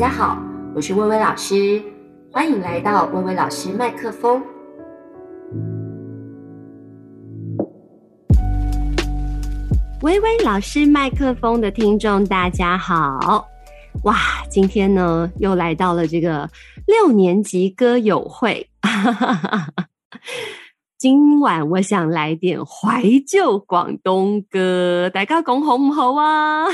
大家好，我是薇薇老师，欢迎来到薇薇老师麦克风。薇薇老师麦克风的听众，大家好！哇，今天呢又来到了这个六年级歌友会，今晚我想来点怀旧广东歌，大家讲好唔好啊？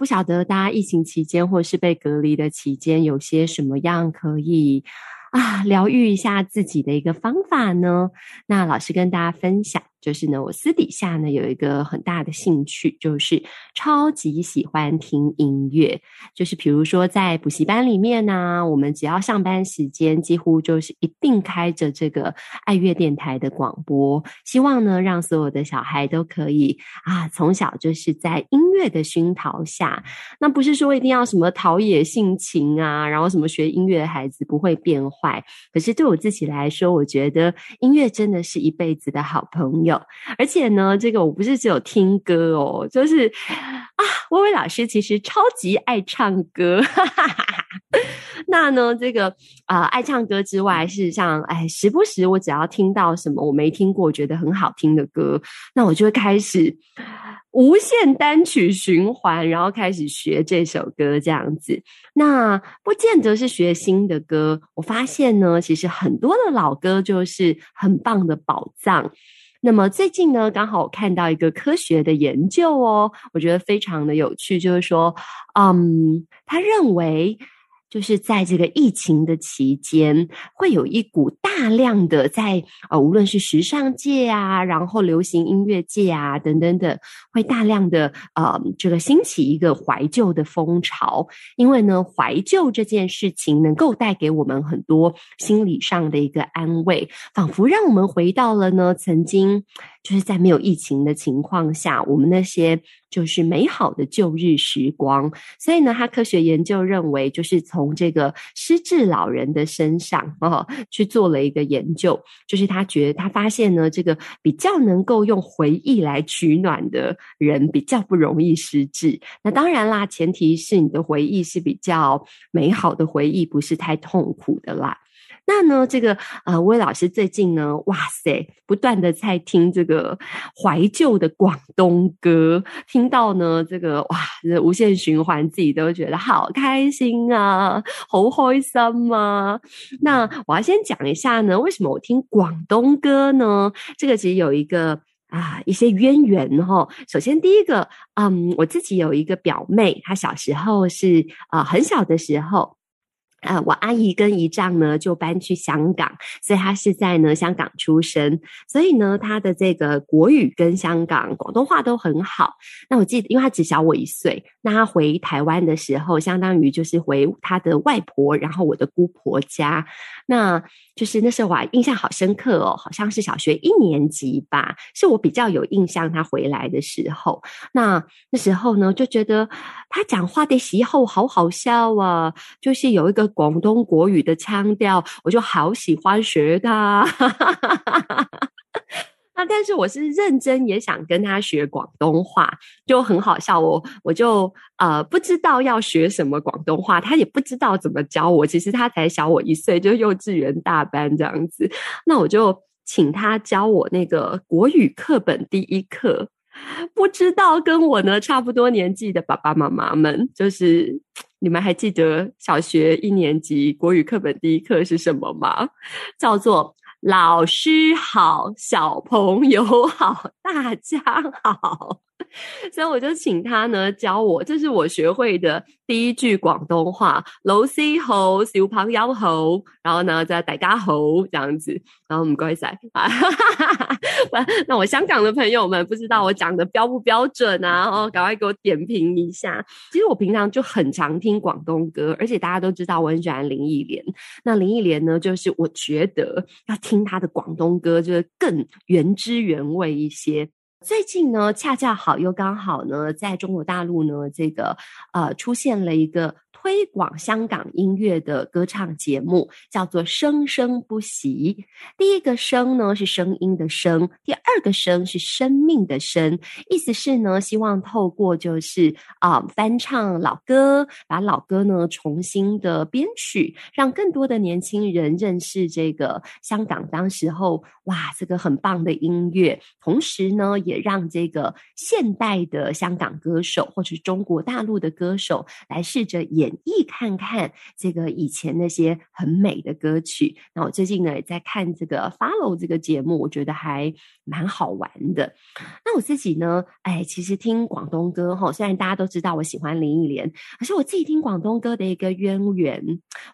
不晓得大家疫情期间或是被隔离的期间，有些什么样可以啊疗愈一下自己的一个方法呢？那老师跟大家分享。就是呢，我私底下呢有一个很大的兴趣，就是超级喜欢听音乐。就是比如说在补习班里面呢、我们只要上班时间，几乎就是一定开着这个爱乐电台的广播，希望呢让所有的小孩都可以啊从小就是在音乐的熏陶下。那不是说一定要什么陶冶性情啊，然后什么学音乐的孩子不会变坏。可是对我自己来说，我觉得音乐真的是一辈子的好朋友。而且呢，这个我不是只有听歌哦，就是啊，薇薇老师其实超级爱唱歌。那呢，这个啊、呃，爱唱歌之外，事实上，哎，时不时我只要听到什么我没听过、觉得很好听的歌，那我就会开始无限单曲循环，然后开始学这首歌这样子。那不见得是学新的歌，我发现呢，其实很多的老歌就是很棒的宝藏。那么最近呢，刚好我看到一个科学的研究哦，我觉得非常的有趣，就是说，嗯，他认为。就是在这个疫情的期间，会有一股大量的在呃，无论是时尚界啊，然后流行音乐界啊，等等等，会大量的呃，这个兴起一个怀旧的风潮。因为呢，怀旧这件事情能够带给我们很多心理上的一个安慰，仿佛让我们回到了呢曾经。就是在没有疫情的情况下，我们那些就是美好的旧日时光。所以呢，他科学研究认为，就是从这个失智老人的身上哦去做了一个研究，就是他觉得他发现呢，这个比较能够用回忆来取暖的人比较不容易失智。那当然啦，前提是你的回忆是比较美好的回忆，不是太痛苦的啦。那呢，这个呃，薇老师最近呢，哇塞，不断的在听这个怀旧的广东歌，听到呢这个哇，这无限循环，自己都觉得好开心啊，好开心啊。那我要先讲一下呢，为什么我听广东歌呢？这个其实有一个啊一些渊源哈。首先第一个，嗯，我自己有一个表妹，她小时候是啊很小的时候。呃，我阿姨跟姨丈呢就搬去香港，所以他是在呢香港出生，所以呢他的这个国语跟香港广东话都很好。那我记得，因为他只小我一岁，那他回台湾的时候，相当于就是回他的外婆，然后我的姑婆家。那就是那时候我印象好深刻哦，好像是小学一年级吧，是我比较有印象他回来的时候。那那时候呢，就觉得他讲话的时候好好笑啊，就是有一个。广东国语的腔调，我就好喜欢学他。但是我是认真也想跟他学广东话，就很好笑。我我就呃不知道要学什么广东话，他也不知道怎么教我。其实他才小我一岁，就幼稚园大班这样子。那我就请他教我那个国语课本第一课。不知道跟我呢差不多年纪的爸爸妈妈们，就是。你们还记得小学一年级国语课本第一课是什么吗？叫做“老师好，小朋友好，大家好”。所以我就请他呢教我，这是我学会的第一句广东话。老师好，小朋友好，然后呢再大家好这样子，然后唔该晒啊。那我香港的朋友们不知道我讲的标不标准啊？哦，赶快给我点评一下。其实我平常就很常听广东歌，而且大家都知道我很喜欢林忆莲。那林忆莲呢，就是我觉得要听她的广东歌，就是更原汁原味一些。最近呢，恰恰好又刚好呢，在中国大陆呢，这个呃出现了一个推广香港音乐的歌唱节目，叫做《生生不息》。第一个“声”呢是声音的“声”，第二个“生”是生命的“生”。意思是呢，希望透过就是啊、翻唱老歌，把老歌呢重新的编曲，让更多的年轻人认识这个香港当时候哇这个很棒的音乐，同时呢也让这个现代的香港歌手或者中国大陆的歌手来试着演绎看看这个以前那些很美的歌曲。那我最近呢也在看这个 Follow 这个节目，我觉得还蛮好玩的。那我自己呢，哎，其实听广东歌哈，虽然大家都知道我喜欢林忆莲，可是我自己听广东歌的一个渊源，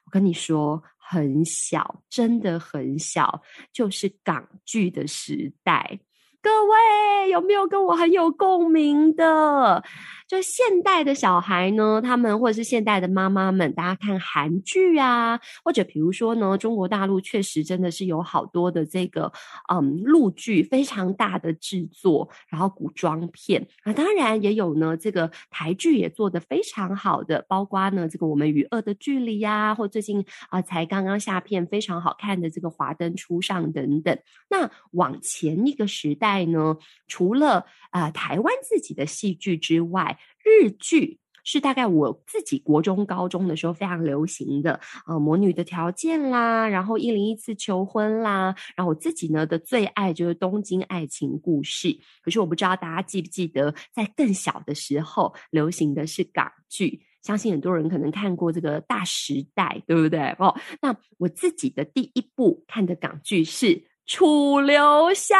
我跟你说很小，真的很小，就是港剧的时代。各位有没有跟我很有共鸣的？就现代的小孩呢，他们或者是现代的妈妈们，大家看韩剧啊，或者比如说呢，中国大陆确实真的是有好多的这个嗯陆剧，非常大的制作，然后古装片啊，当然也有呢，这个台剧也做得非常好的，包括呢这个我们与恶的距离呀，或最近啊才刚刚下片非常好看的这个华灯初上等等。那往前一个时代呢，除了啊、台湾自己的戏剧之外，日剧是大概我自己国中、高中的时候非常流行的，呃《魔女的条件》啦，然后《一零一次求婚》啦，然后我自己呢的最爱就是《东京爱情故事》。可是我不知道大家记不记得，在更小的时候流行的是港剧，相信很多人可能看过这个《大时代》，对不对？哦，那我自己的第一部看的港剧是《楚留香》。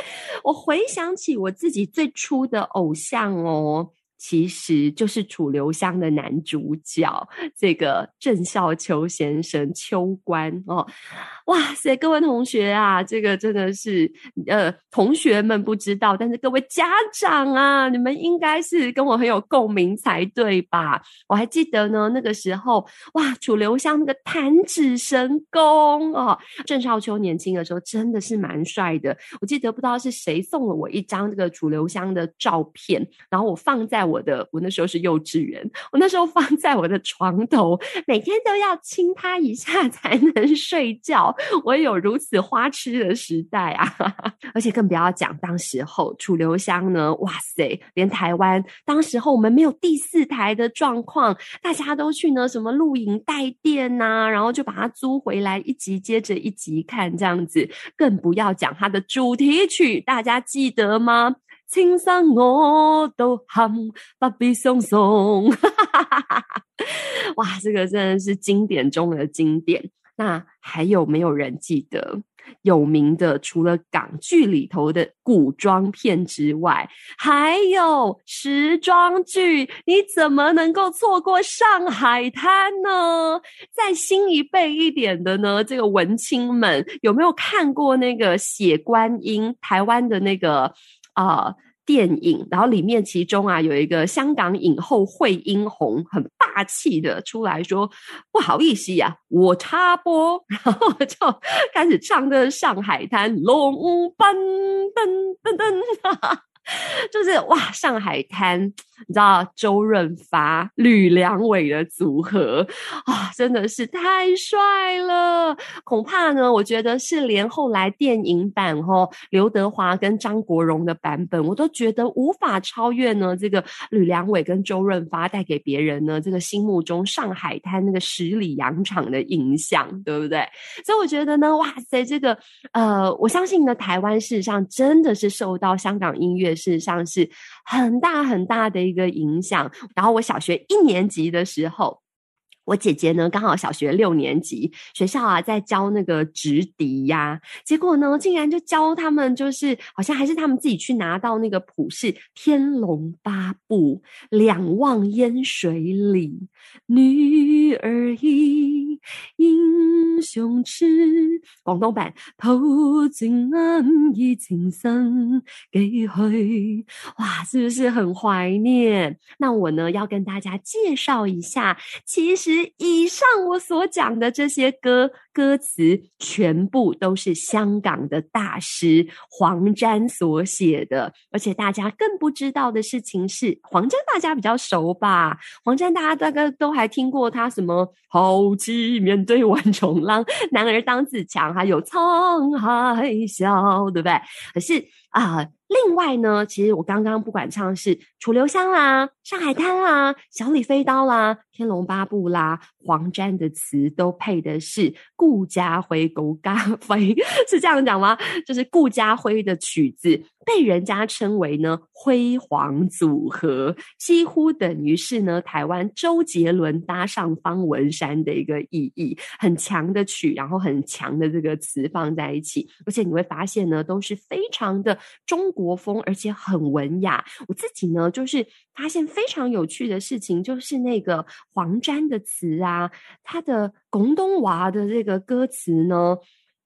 我回想起我自己最初的偶像哦，其实就是楚留香的男主角，这个郑少秋先生秋官哦。哇塞，各位同学啊，这个真的是呃，同学们不知道，但是各位家长啊，你们应该是跟我很有共鸣才对吧？我还记得呢，那个时候哇，楚留香那个弹指神功哦，郑少秋年轻的时候真的是蛮帅的。我记得不知道是谁送了我一张这个楚留香的照片，然后我放在我的，我那时候是幼稚园，我那时候放在我的床头，每天都要亲他一下才能睡觉。我有如此花痴的时代啊，而且更不要讲当时候楚留香呢，哇塞，连台湾当时候我们没有第四台的状况，大家都去呢什么露营带电呐，然后就把它租回来，一集接着一集看这样子，更不要讲它的主题曲，大家记得吗？青山我都喊不必送送，哇，这个真的是经典中的经典。那还有没有人记得有名的？除了港剧里头的古装片之外，还有时装剧，你怎么能够错过《上海滩》呢？再新一辈一点的呢？这个文青们有没有看过那个《血观音》？台湾的那个啊？电影，然后里面其中啊有一个香港影后惠英红，很霸气的出来说：“不好意思呀、我插播。”然后就开始唱的《上海滩》，龙奔噔噔噔，就是哇，《上海滩》。你知道周润发、吕良伟的组合啊，真的是太帅了！恐怕呢，我觉得是连后来电影版哦，刘德华跟张国荣的版本，我都觉得无法超越呢。这个吕良伟跟周润发带给别人呢，这个心目中上海滩那个十里洋场的影响，对不对？所以我觉得呢，哇塞，这个呃，我相信呢，台湾事实上真的是受到香港音乐事实上是很大很大的。一个影响，然后我小学一年级的时候，我姐姐呢刚好小学六年级，学校啊在教那个直笛呀，结果呢竟然就教他们，就是好像还是他们自己去拿到那个谱是《天龙八部》，两望烟水里，女儿意，英雄痴，广东版投尽安意情深几许，哇，是不是很怀念？那我呢要跟大家介绍一下，其实。以上我所讲的这些歌歌词，全部都是香港的大师黄沾所写的。而且大家更不知道的事情是，黄沾大家比较熟吧？黄沾大家大概都还听过他什么“豪气面对万重浪，男儿当自强”，还有“沧海笑”，对不对？可是啊。另外呢，其实我刚刚不管唱是《楚留香》啦、《上海滩》啦、《小李飞刀》啦、《天龙八部》啦，黄沾的词都配的是顾家辉、狗咖啡，是这样讲吗？就是顾家辉的曲子。被人家称为呢辉煌组合，几乎等于是呢台湾周杰伦搭上方文山的一个意义，很强的曲，然后很强的这个词放在一起，而且你会发现呢都是非常的中国风，而且很文雅。我自己呢就是发现非常有趣的事情，就是那个黄沾的词啊，他的广东娃的这个歌词呢。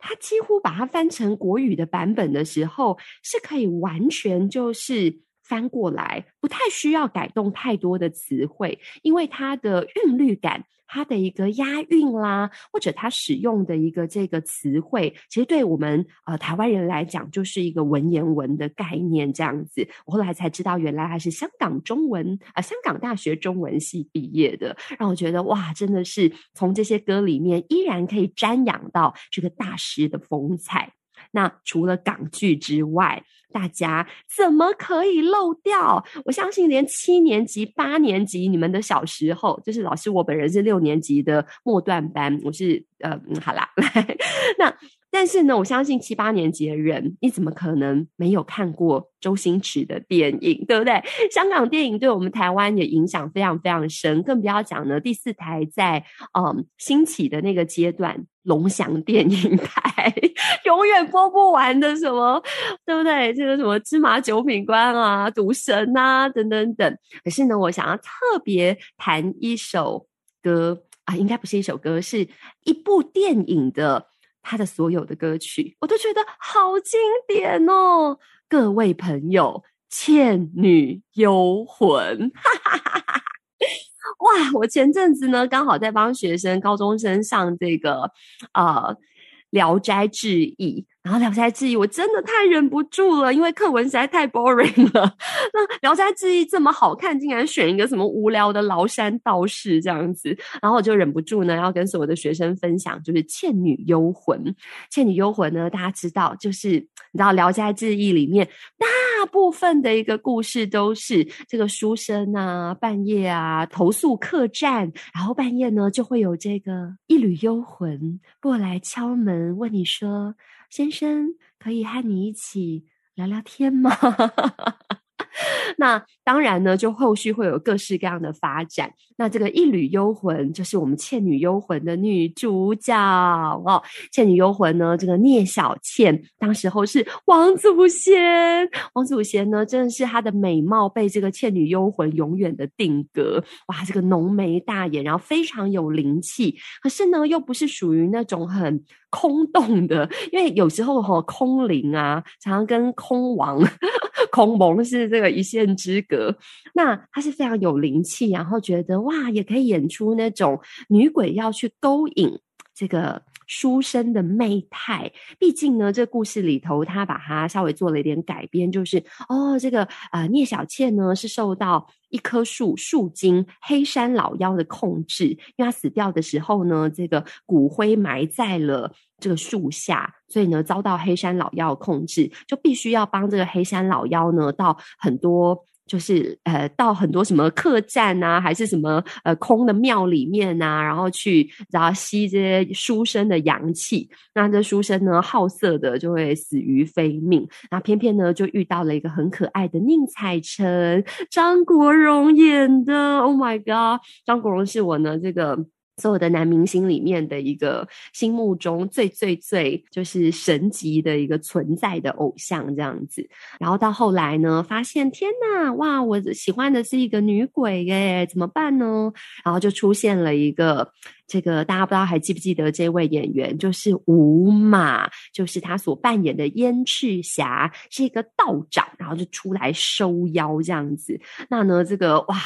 他几乎把它翻成国语的版本的时候，是可以完全就是翻过来，不太需要改动太多的词汇，因为它的韵律感。它的一个押韵啦，或者它使用的一个这个词汇，其实对我们呃台湾人来讲，就是一个文言文的概念这样子。我后来才知道，原来他是香港中文啊、香港大学中文系毕业的，让我觉得哇，真的是从这些歌里面依然可以瞻仰到这个大师的风采。那除了港剧之外，大家怎么可以漏掉？我相信连七年级、八年级你们的小时候，就是老师，我本人是六年级的末段班，我是呃，好啦，来 那。但是呢，我相信七八年级的人，你怎么可能没有看过周星驰的电影，对不对？香港电影对我们台湾也影响非常非常深，更不要讲呢。第四台在嗯兴起的那个阶段，龙翔电影台 永远播不完的什么，对不对？这个什么芝麻九品官啊、赌神啊等等等。可是呢，我想要特别谈一首歌啊，应该不是一首歌，是一部电影的。他的所有的歌曲，我都觉得好经典哦！各位朋友，《倩女幽魂》哈哈哈哈，哇！我前阵子呢，刚好在帮学生、高中生上这个呃。《聊斋志异》，然后《聊斋志异》，我真的太忍不住了，因为课文实在太 boring 了。那《聊斋志异》这么好看，竟然选一个什么无聊的崂山道士这样子，然后我就忍不住呢，要跟所有的学生分享，就是《倩女幽魂》。《倩女幽魂》呢，大家知道，就是你知道《聊斋志异》里面大大部分的一个故事都是这个书生啊，半夜啊投宿客栈，然后半夜呢就会有这个一缕幽魂过来敲门。问你说：“先生，可以和你一起聊聊天吗？” 那当然呢，就后续会有各式各样的发展。那这个一缕幽魂就是我们《倩女幽魂》的女主角哦，《倩女幽魂》呢，这个聂小倩当时候是王祖贤，王祖贤呢，真的是她的美貌被这个《倩女幽魂》永远的定格。哇，这个浓眉大眼，然后非常有灵气，可是呢，又不是属于那种很空洞的，因为有时候哈、哦，空灵啊，常常跟空王。空蒙是这个一线之隔，那他是非常有灵气，然后觉得哇，也可以演出那种女鬼要去勾引这个书生的媚态。毕竟呢，这故事里头他把它稍微做了一点改编，就是哦，这个呃聂小倩呢是受到一棵树树精黑山老妖的控制，因为他死掉的时候呢，这个骨灰埋在了。这个树下，所以呢，遭到黑山老妖控制，就必须要帮这个黑山老妖呢，到很多就是呃，到很多什么客栈啊，还是什么呃空的庙里面啊，然后去然后吸这些书生的阳气。那这书生呢，好色的就会死于非命。那偏偏呢，就遇到了一个很可爱的宁采臣，张国荣演的。Oh my god，张国荣是我呢这个。所有的男明星里面的一个心目中最最最就是神级的一个存在的偶像这样子，然后到后来呢，发现天呐，哇，我喜欢的是一个女鬼耶，怎么办呢？然后就出现了一个这个大家不知道还记不记得这位演员，就是吴马，就是他所扮演的燕赤霞是一个道长，然后就出来收妖这样子。那呢，这个哇。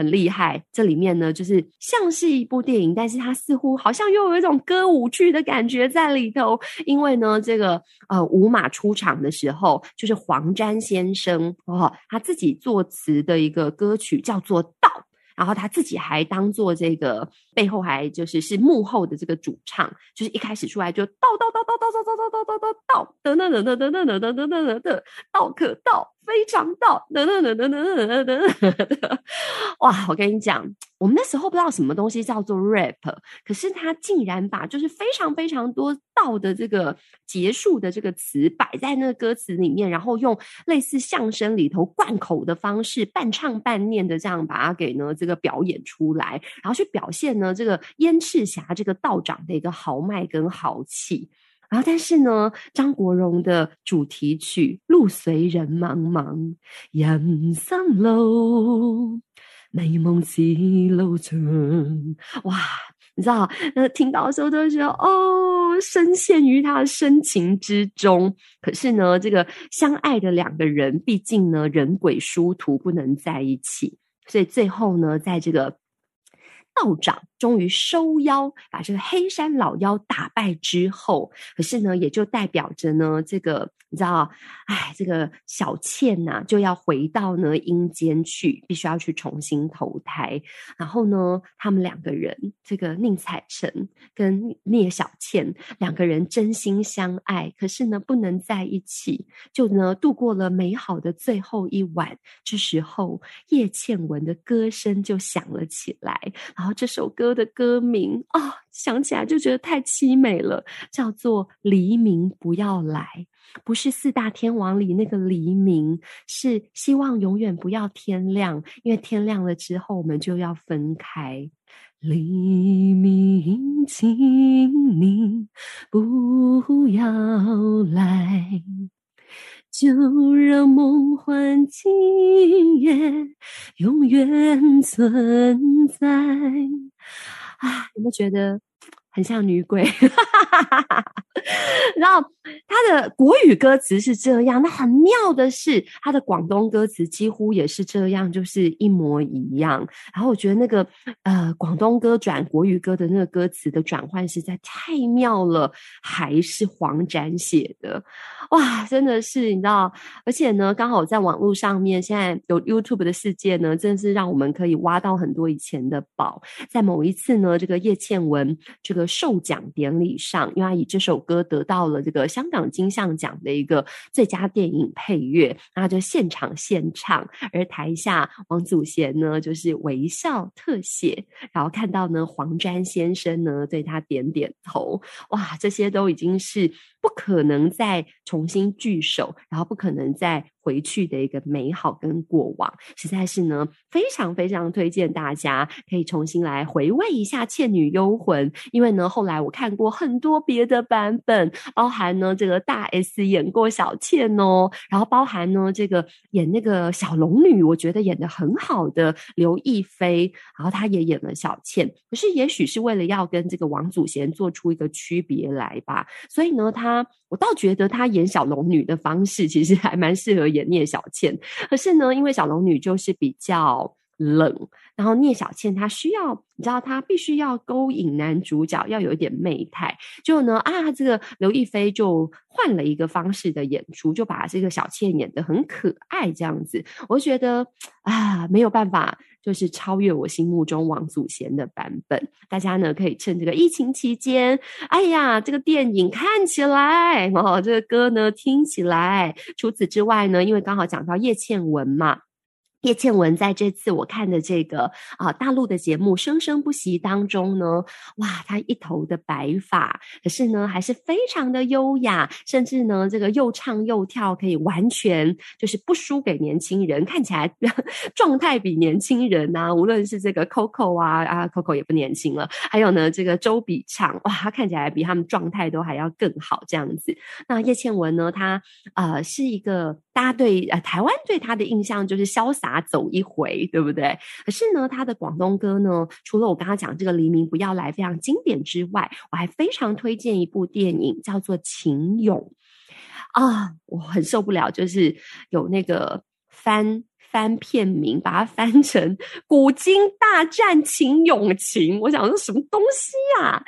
很厉害。这里面呢，就是像是一部电影，但是它似乎好像又有一种歌舞剧的感觉在里头。因为呢，这个呃舞马出场的时候，就是黄沾先生哦，他自己作词的一个歌曲叫做《道》。然后他自己还当做这个背后还就是是幕后的这个主唱，就是一开始出来就道道道道道道道道道道道等等等等等等等等等等等道可道。非常道，等等等等等等等等，哇！我跟你讲，我们那时候不知道什么东西叫做 rap，可是他竟然把就是非常非常多道的这个结束的这个词摆在那个歌词里面，然后用类似相声里头贯口的方式，半唱半念的这样把它给呢这个表演出来，然后去表现呢这个燕赤霞这个道长的一个豪迈跟豪气。然后，但是呢，张国荣的主题曲《路随人茫茫》，人生路，美梦似路长。哇，你知道，那听到的时候都觉得哦，深陷于他的深情之中。可是呢，这个相爱的两个人，毕竟呢，人鬼殊途，不能在一起。所以最后呢，在这个。道长终于收妖，把这个黑山老妖打败之后，可是呢，也就代表着呢，这个。你知道，哎，这个小倩呐、啊，就要回到呢阴间去，必须要去重新投胎。然后呢，他们两个人，这个宁采臣跟聂小倩两个人真心相爱，可是呢，不能在一起，就呢度过了美好的最后一晚。这时候，叶倩文的歌声就响了起来，然后这首歌的歌名啊、哦，想起来就觉得太凄美了，叫做《黎明不要来》。不是四大天王里那个黎明，是希望永远不要天亮，因为天亮了之后我们就要分开。黎明，请你不要来，就让梦幻今夜永远存在。啊，有没有觉得？很像女鬼，然后他的国语歌词是这样，那很妙的是，他的广东歌词几乎也是这样，就是一模一样。然后我觉得那个呃广东歌转国语歌的那个歌词的转换实在太妙了，还是黄展写的，哇，真的是你知道，而且呢，刚好在网络上面现在有 YouTube 的世界呢，真的是让我们可以挖到很多以前的宝。在某一次呢，这个叶倩文这个。授奖典礼上，因为他以这首歌得到了这个香港金像奖的一个最佳电影配乐，那就现场献唱，而台下王祖贤呢就是微笑特写，然后看到呢黄沾先生呢对他点点头，哇，这些都已经是。不可能再重新聚首，然后不可能再回去的一个美好跟过往，实在是呢非常非常推荐大家可以重新来回味一下《倩女幽魂》，因为呢后来我看过很多别的版本，包含呢这个大 S 演过小倩哦，然后包含呢这个演那个小龙女，我觉得演的很好的刘亦菲，然后她也演了小倩，可是也许是为了要跟这个王祖贤做出一个区别来吧，所以呢她。我倒觉得他演小龙女的方式其实还蛮适合演聂小倩，可是呢，因为小龙女就是比较冷，然后聂小倩她需要，你知道，她必须要勾引男主角，要有一点媚态。就呢，啊，这个刘亦菲就换了一个方式的演出，就把这个小倩演得很可爱，这样子，我觉得啊，没有办法，就是超越我心目中王祖贤的版本。大家呢可以趁这个疫情期间，哎呀，这个电影看起来，哦，这个歌呢听起来。除此之外呢，因为刚好讲到叶倩文嘛。叶倩文在这次我看的这个啊、大陆的节目《生生不息》当中呢，哇，她一头的白发，可是呢还是非常的优雅，甚至呢这个又唱又跳，可以完全就是不输给年轻人，看起来 状态比年轻人啊，无论是这个 Coco 啊啊 Coco 也不年轻了，还有呢这个周笔畅，哇，他看起来比他们状态都还要更好这样子。那叶倩文呢，她呃是一个大家对呃台湾对她的印象就是潇洒。拿走一回，对不对？可是呢，他的广东歌呢，除了我刚刚讲这个《黎明不要来》非常经典之外，我还非常推荐一部电影，叫做《情勇》啊，我很受不了，就是有那个翻翻片名，把它翻成《古今大战秦俑情》。我想说什么东西啊？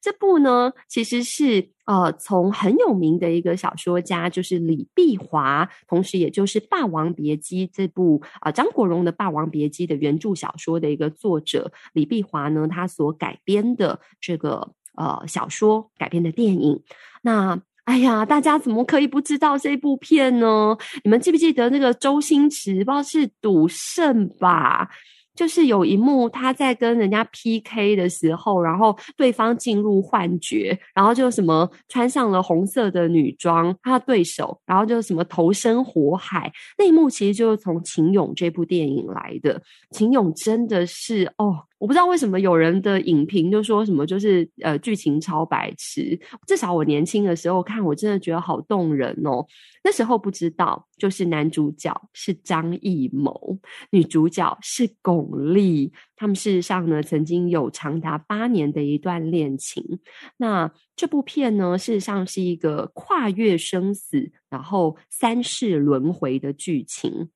这部呢，其实是呃，从很有名的一个小说家，就是李碧华，同时也就是《霸王别姬》这部啊、张国荣的《霸王别姬》的原著小说的一个作者李碧华呢，他所改编的这个呃小说改编的电影。那哎呀，大家怎么可以不知道这部片呢？你们记不记得那个周星驰，不知道是赌圣吧？就是有一幕，他在跟人家 PK 的时候，然后对方进入幻觉，然后就什么穿上了红色的女装，他的对手，然后就什么投身火海。那一幕其实就是从《秦勇》这部电影来的，《秦勇》真的是哦。我不知道为什么有人的影评就说什么就是呃剧情超白痴，至少我年轻的时候看我真的觉得好动人哦。那时候不知道，就是男主角是张艺谋，女主角是巩俐，他们事实上呢曾经有长达八年的一段恋情。那这部片呢事实上是一个跨越生死，然后三世轮回的剧情。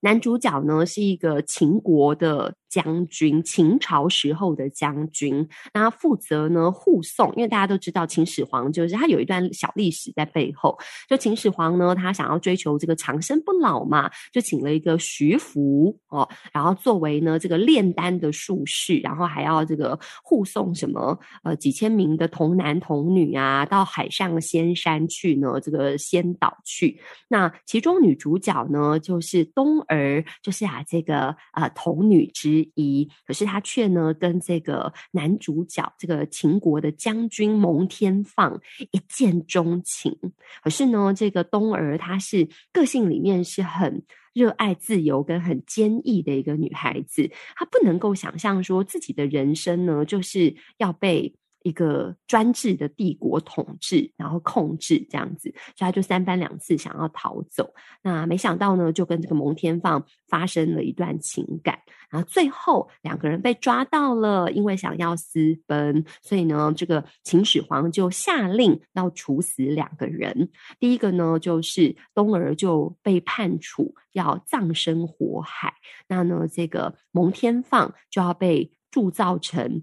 男主角呢是一个秦国的将军，秦朝时候的将军，那负责呢护送，因为大家都知道秦始皇就是他有一段小历史在背后。就秦始皇呢，他想要追求这个长生不老嘛，就请了一个徐福哦，然后作为呢这个炼丹的术士，然后还要这个护送什么呃几千名的童男童女啊到海上仙山去呢这个仙岛去。那其中女主角呢就是东儿。就是啊，这个啊童女之一，可是她却呢跟这个男主角这个秦国的将军蒙天放一见钟情。可是呢，这个东儿她是个性里面是很热爱自由跟很坚毅的一个女孩子，她不能够想象说自己的人生呢就是要被。一个专制的帝国统治，然后控制这样子，所以他就三番两次想要逃走。那没想到呢，就跟这个蒙天放发生了一段情感，然后最后两个人被抓到了，因为想要私奔，所以呢，这个秦始皇就下令要处死两个人。第一个呢，就是东儿就被判处要葬身火海，那呢，这个蒙天放就要被铸造成。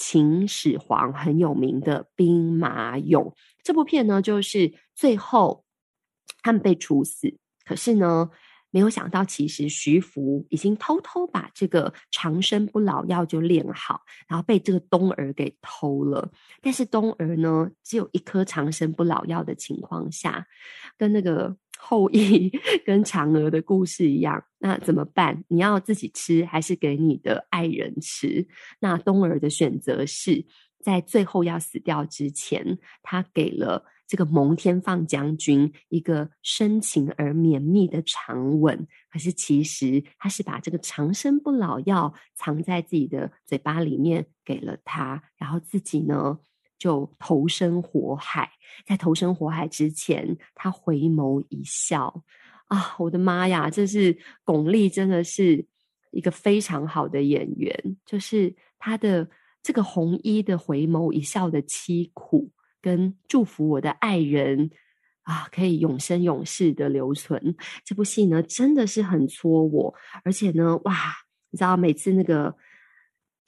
秦始皇很有名的兵马俑，这部片呢，就是最后他们被处死。可是呢，没有想到，其实徐福已经偷偷把这个长生不老药就炼好，然后被这个东儿给偷了。但是东儿呢，只有一颗长生不老药的情况下，跟那个。后羿 跟嫦娥的故事一样，那怎么办？你要自己吃，还是给你的爱人吃？那东儿的选择是在最后要死掉之前，他给了这个蒙天放将军一个深情而绵密的长吻。可是其实他是把这个长生不老药藏在自己的嘴巴里面给了他，然后自己呢，就投身火海，在投身火海之前，他回眸一笑啊！我的妈呀，这是巩俐，真的是一个非常好的演员。就是他的这个红衣的回眸一笑的凄苦，跟祝福我的爱人啊，可以永生永世的留存。这部戏呢，真的是很戳我，而且呢，哇，你知道每次那个。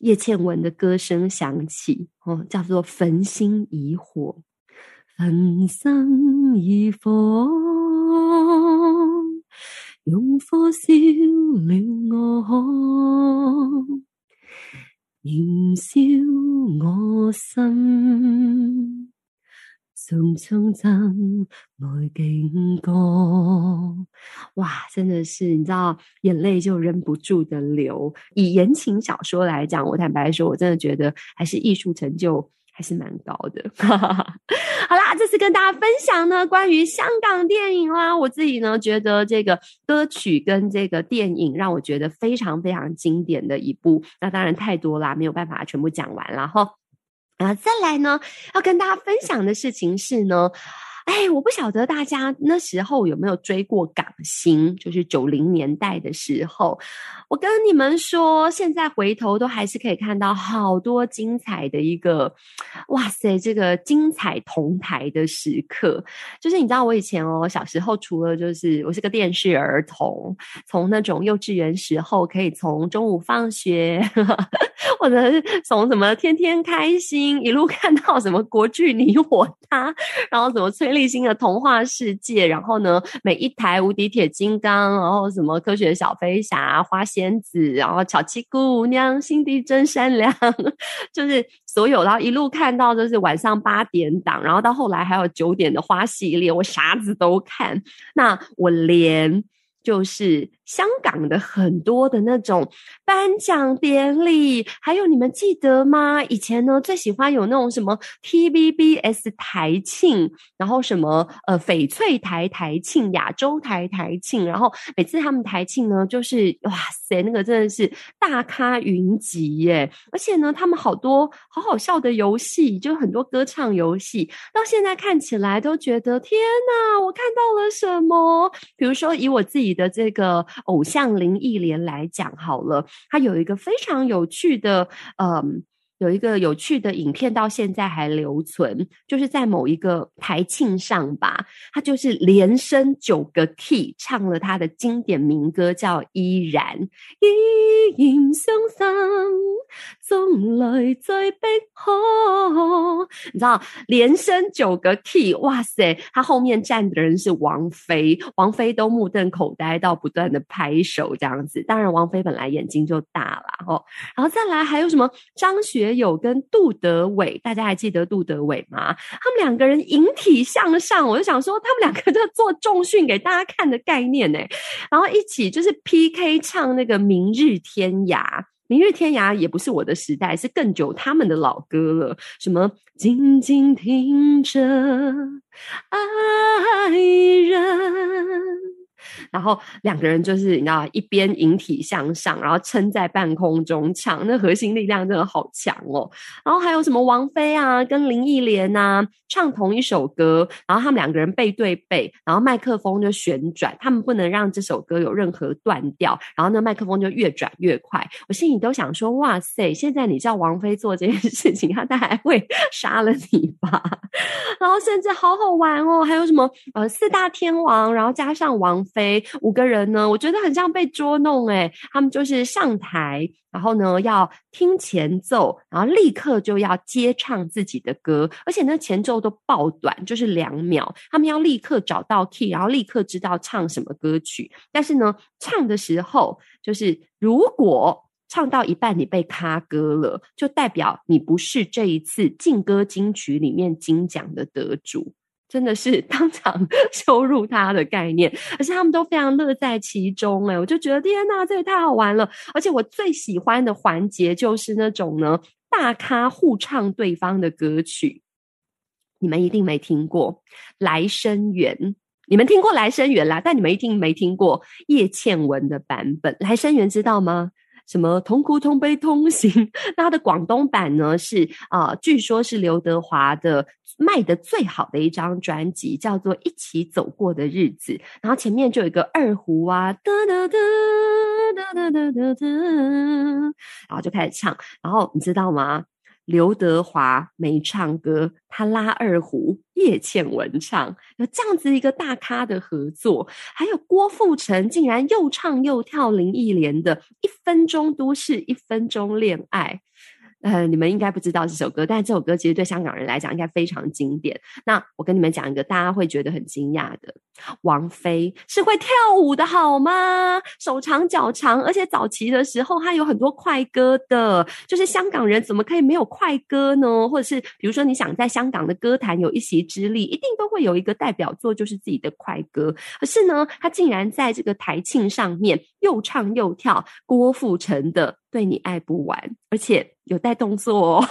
叶倩文的歌声响起，哦，叫做“焚心以火”，焚心以火，用火烧了我，燃烧我心。匆匆 zan 来经过，哇，真的是你知道，眼泪就忍不住的流。以言情小说来讲，我坦白说，我真的觉得还是艺术成就还是蛮高的。好啦，这次跟大家分享呢，关于香港电影啦，我自己呢觉得这个歌曲跟这个电影让我觉得非常非常经典的一部。那当然太多啦，没有办法全部讲完了哈。啊再来呢，要跟大家分享的事情是呢，哎，我不晓得大家那时候有没有追过港星，就是九零年代的时候。我跟你们说，现在回头都还是可以看到好多精彩的一个，哇塞，这个精彩同台的时刻。就是你知道，我以前哦，小时候除了就是我是个电视儿童，从那种幼稚园时候可以从中午放学，或者是从什么天天开心一路看到什么国剧你我他，然后什么崔丽星的童话世界，然后呢，每一台无敌铁金刚，然后什么科学小飞侠、花仙子，然后巧七姑娘心地真善良，就是所有，然后一路看到就是晚上八点档，然后到后来还有九点的花系列，我啥子都看，那我连。就是香港的很多的那种颁奖典礼，还有你们记得吗？以前呢，最喜欢有那种什么 TVBS 台庆，然后什么呃翡翠台台庆、亚洲台台庆，然后每次他们台庆呢，就是哇塞，那个真的是大咖云集耶！而且呢，他们好多好好笑的游戏，就很多歌唱游戏，到现在看起来都觉得天哪，我看到了什么？比如说以我自己。的这个偶像林忆莲来讲好了，她有一个非常有趣的，嗯。有一个有趣的影片，到现在还留存，就是在某一个台庆上吧，她就是连升九个 key 唱了她的经典民歌，叫《依然》。依然伤心，送来在碧海。你知道，连升九个 key，哇塞！他后面站的人是王菲，王菲都目瞪口呆到不断的拍手这样子。当然，王菲本来眼睛就大了哦。然后再来还有什么张学。友跟杜德伟，大家还记得杜德伟吗？他们两个人引体向上，我就想说，他们两个就做重训给大家看的概念呢。然后一起就是 PK 唱那个《明日天涯》，《明日天涯》也不是我的时代，是更久他们的老歌了。什么静静听着，爱人。然后两个人就是你知道，一边引体向上，然后撑在半空中唱，那核心力量真的好强哦。然后还有什么王菲啊，跟林忆莲啊，唱同一首歌，然后他们两个人背对背，然后麦克风就旋转，他们不能让这首歌有任何断掉，然后那麦克风就越转越快。我心里都想说，哇塞，现在你叫王菲做这件事情，他大概会杀了你吧？然后甚至好好玩哦，还有什么呃四大天王，然后加上王飞。五个人呢，我觉得很像被捉弄诶，他们就是上台，然后呢要听前奏，然后立刻就要接唱自己的歌，而且那前奏都爆短，就是两秒，他们要立刻找到 key，然后立刻知道唱什么歌曲。但是呢，唱的时候就是如果唱到一半你被卡歌了，就代表你不是这一次劲歌金曲里面金奖的得主。真的是 当场 羞辱他的概念，而且他们都非常乐在其中哎，我就觉得天哪，这也太好玩了！而且我最喜欢的环节就是那种呢，大咖互唱对方的歌曲，你们一定没听过《来生缘》，你们听过《来生缘》啦，但你们一定没听过叶倩文的版本，《来生缘》知道吗？什么同哭同悲同行？那它的广东版呢？是啊、呃，据说是刘德华的卖的最好的一张专辑，叫做《一起走过的日子》。然后前面就有一个二胡啊，哒哒哒哒哒哒哒哒，然后就开始唱。然后你知道吗？刘德华没唱歌，他拉二胡，叶倩文唱，有这样子一个大咖的合作，还有郭富城竟然又唱又跳林忆莲的《一分钟都市一分钟恋爱》。呃，你们应该不知道这首歌，但是这首歌其实对香港人来讲应该非常经典。那我跟你们讲一个大家会觉得很惊讶的，王菲是会跳舞的好吗？手长脚长，而且早期的时候她有很多快歌的，就是香港人怎么可以没有快歌呢？或者是比如说你想在香港的歌坛有一席之地，一定都会有一个代表作，就是自己的快歌。可是呢，她竟然在这个台庆上面又唱又跳郭富城的。对你爱不完，而且有带动作哦，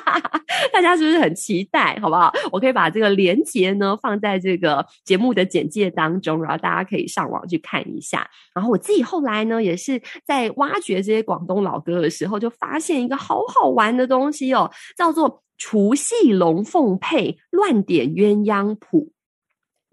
大家是不是很期待？好不好？我可以把这个连接呢放在这个节目的简介当中，然后大家可以上网去看一下。然后我自己后来呢，也是在挖掘这些广东老歌的时候，就发现一个好好玩的东西哦，叫做《除戏龙凤配乱点鸳鸯谱》。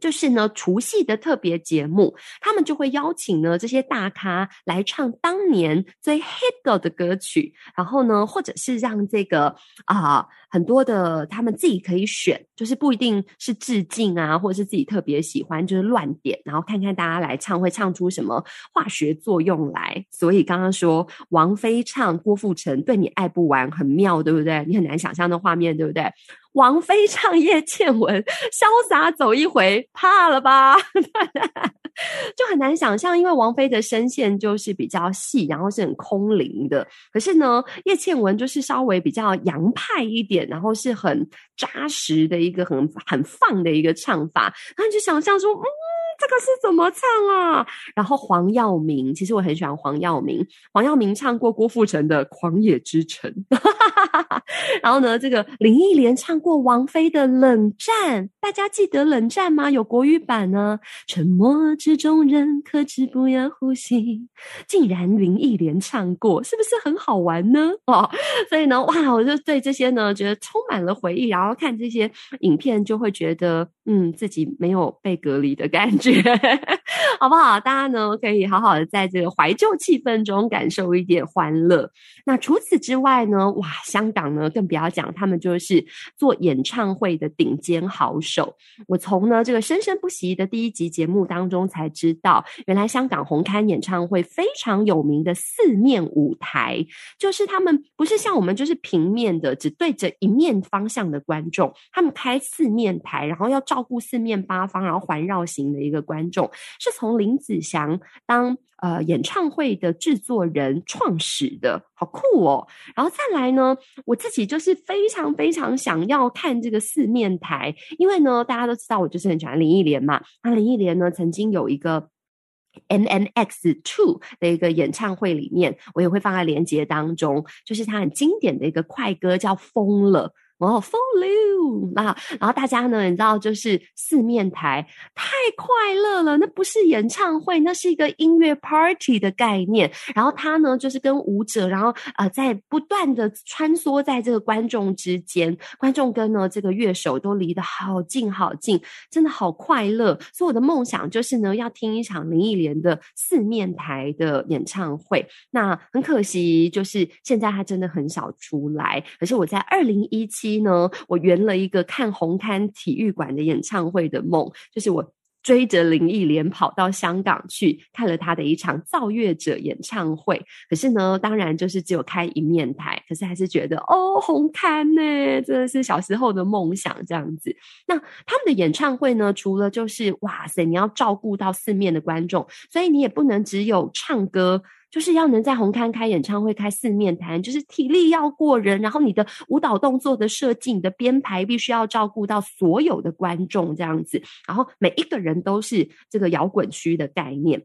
就是呢，除夕的特别节目，他们就会邀请呢这些大咖来唱当年最 hit 的歌曲，然后呢，或者是让这个啊、很多的他们自己可以选，就是不一定是致敬啊，或者是自己特别喜欢，就是乱点，然后看看大家来唱会唱出什么化学作用来。所以刚刚说王菲唱郭富城对你爱不完很妙，对不对？你很难想象的画面，对不对？王菲唱叶倩文，潇洒走一回，怕了吧？就很难想象，因为王菲的声线就是比较细，然后是很空灵的。可是呢，叶倩文就是稍微比较洋派一点，然后是很扎实的一个很很放的一个唱法。然后你就想象说，嗯。这个是怎么唱啊？然后黄耀明，其实我很喜欢黄耀明。黄耀明唱过郭富城的《狂野之城》，然后呢，这个林忆莲唱过王菲的《冷战》，大家记得《冷战》吗？有国语版呢。沉默之中，人可知不要呼吸。竟然林忆莲唱过，是不是很好玩呢？哦，所以呢，哇，我就对这些呢，觉得充满了回忆。然后看这些影片，就会觉得，嗯，自己没有被隔离的感觉。好不好？大家呢可以好好的在这个怀旧气氛中感受一点欢乐。那除此之外呢？哇，香港呢更不要讲，他们就是做演唱会的顶尖好手。我从呢这个生生不息的第一集节目当中才知道，原来香港红磡演唱会非常有名的四面舞台，就是他们不是像我们就是平面的，只对着一面方向的观众，他们开四面台，然后要照顾四面八方，然后环绕型的一个。观众是从林子祥当呃演唱会的制作人创始的，好酷哦！然后再来呢，我自己就是非常非常想要看这个四面台，因为呢，大家都知道我就是很喜欢林忆莲嘛。那林忆莲呢，曾经有一个 MNX Two 的一个演唱会里面，我也会放在连接当中，就是他很经典的一个快歌叫《疯了》。哦，Follow you 那，然后大家呢，你知道，就是四面台太快乐了，那不是演唱会，那是一个音乐 party 的概念。然后他呢，就是跟舞者，然后呃，在不断的穿梭在这个观众之间，观众跟呢这个乐手都离得好近好近，真的好快乐。所以我的梦想就是呢，要听一场林忆莲的四面台的演唱会。那很可惜，就是现在他真的很少出来。可是我在二零一七。呢，我圆了一个看红磡体育馆的演唱会的梦，就是我追着林忆莲跑到香港去看了他的一场造乐者演唱会。可是呢，当然就是只有开一面台，可是还是觉得哦，红磡呢，真的是小时候的梦想这样子。那他们的演唱会呢，除了就是哇塞，你要照顾到四面的观众，所以你也不能只有唱歌。就是要能在红磡开演唱会，开四面台，就是体力要过人，然后你的舞蹈动作的设计、你的编排，必须要照顾到所有的观众这样子，然后每一个人都是这个摇滚区的概念。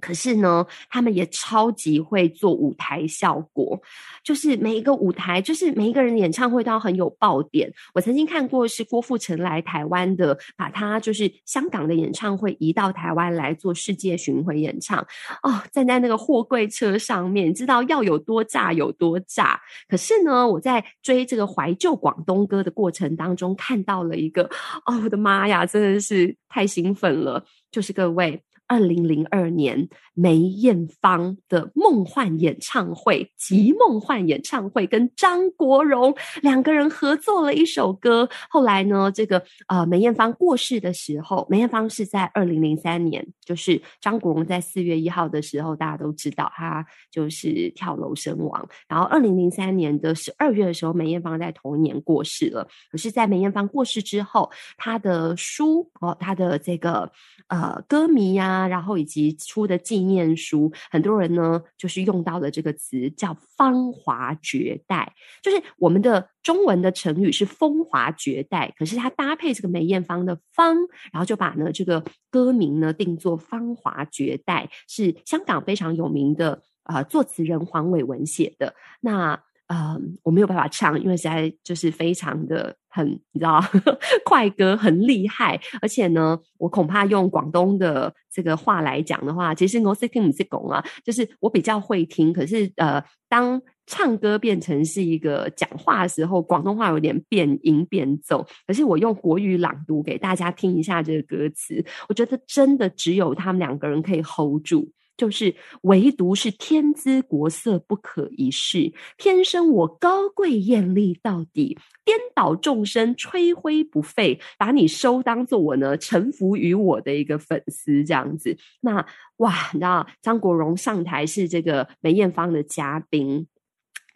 可是呢，他们也超级会做舞台效果，就是每一个舞台，就是每一个人演唱会都很有爆点。我曾经看过是郭富城来台湾的，把他就是香港的演唱会移到台湾来做世界巡回演唱。哦，站在那个货柜车上面，知道要有多炸有多炸。可是呢，我在追这个怀旧广东歌的过程当中，看到了一个，哦，我的妈呀，真的是太兴奋了，就是各位。二零零二年，梅艳芳的梦幻演唱会，集梦幻演唱会跟张国荣两个人合作了一首歌。后来呢，这个呃梅艳芳过世的时候，梅艳芳是在二零零三年，就是张国荣在四月一号的时候，大家都知道他就是跳楼身亡。然后二零零三年的十二月的时候，梅艳芳在同一年过世了。可是，在梅艳芳过世之后，他的书哦，他的这个呃歌迷呀、然后以及出的纪念书，很多人呢就是用到了这个词叫“芳华绝代”，就是我们的中文的成语是“风华绝代”，可是它搭配这个梅艳芳的“芳”，然后就把呢这个歌名呢定作“芳华绝代”，是香港非常有名的啊、呃、作词人黄伟文写的。那呃，我没有办法唱，因为实在就是非常的很，你知道，快歌很厉害，而且呢，我恐怕用广东的这个话来讲的话，其实我是听不是讲啊，就是我比较会听，可是呃，当唱歌变成是一个讲话的时候，广东话有点变音变奏，可是我用国语朗读给大家听一下这个歌词，我觉得真的只有他们两个人可以 hold 住。就是唯独是天姿国色不可一世，天生我高贵艳丽到底，颠倒众生吹灰不废，把你收当做我呢臣服于我的一个粉丝这样子。那哇，你知道张国荣上台是这个梅艳芳的嘉宾。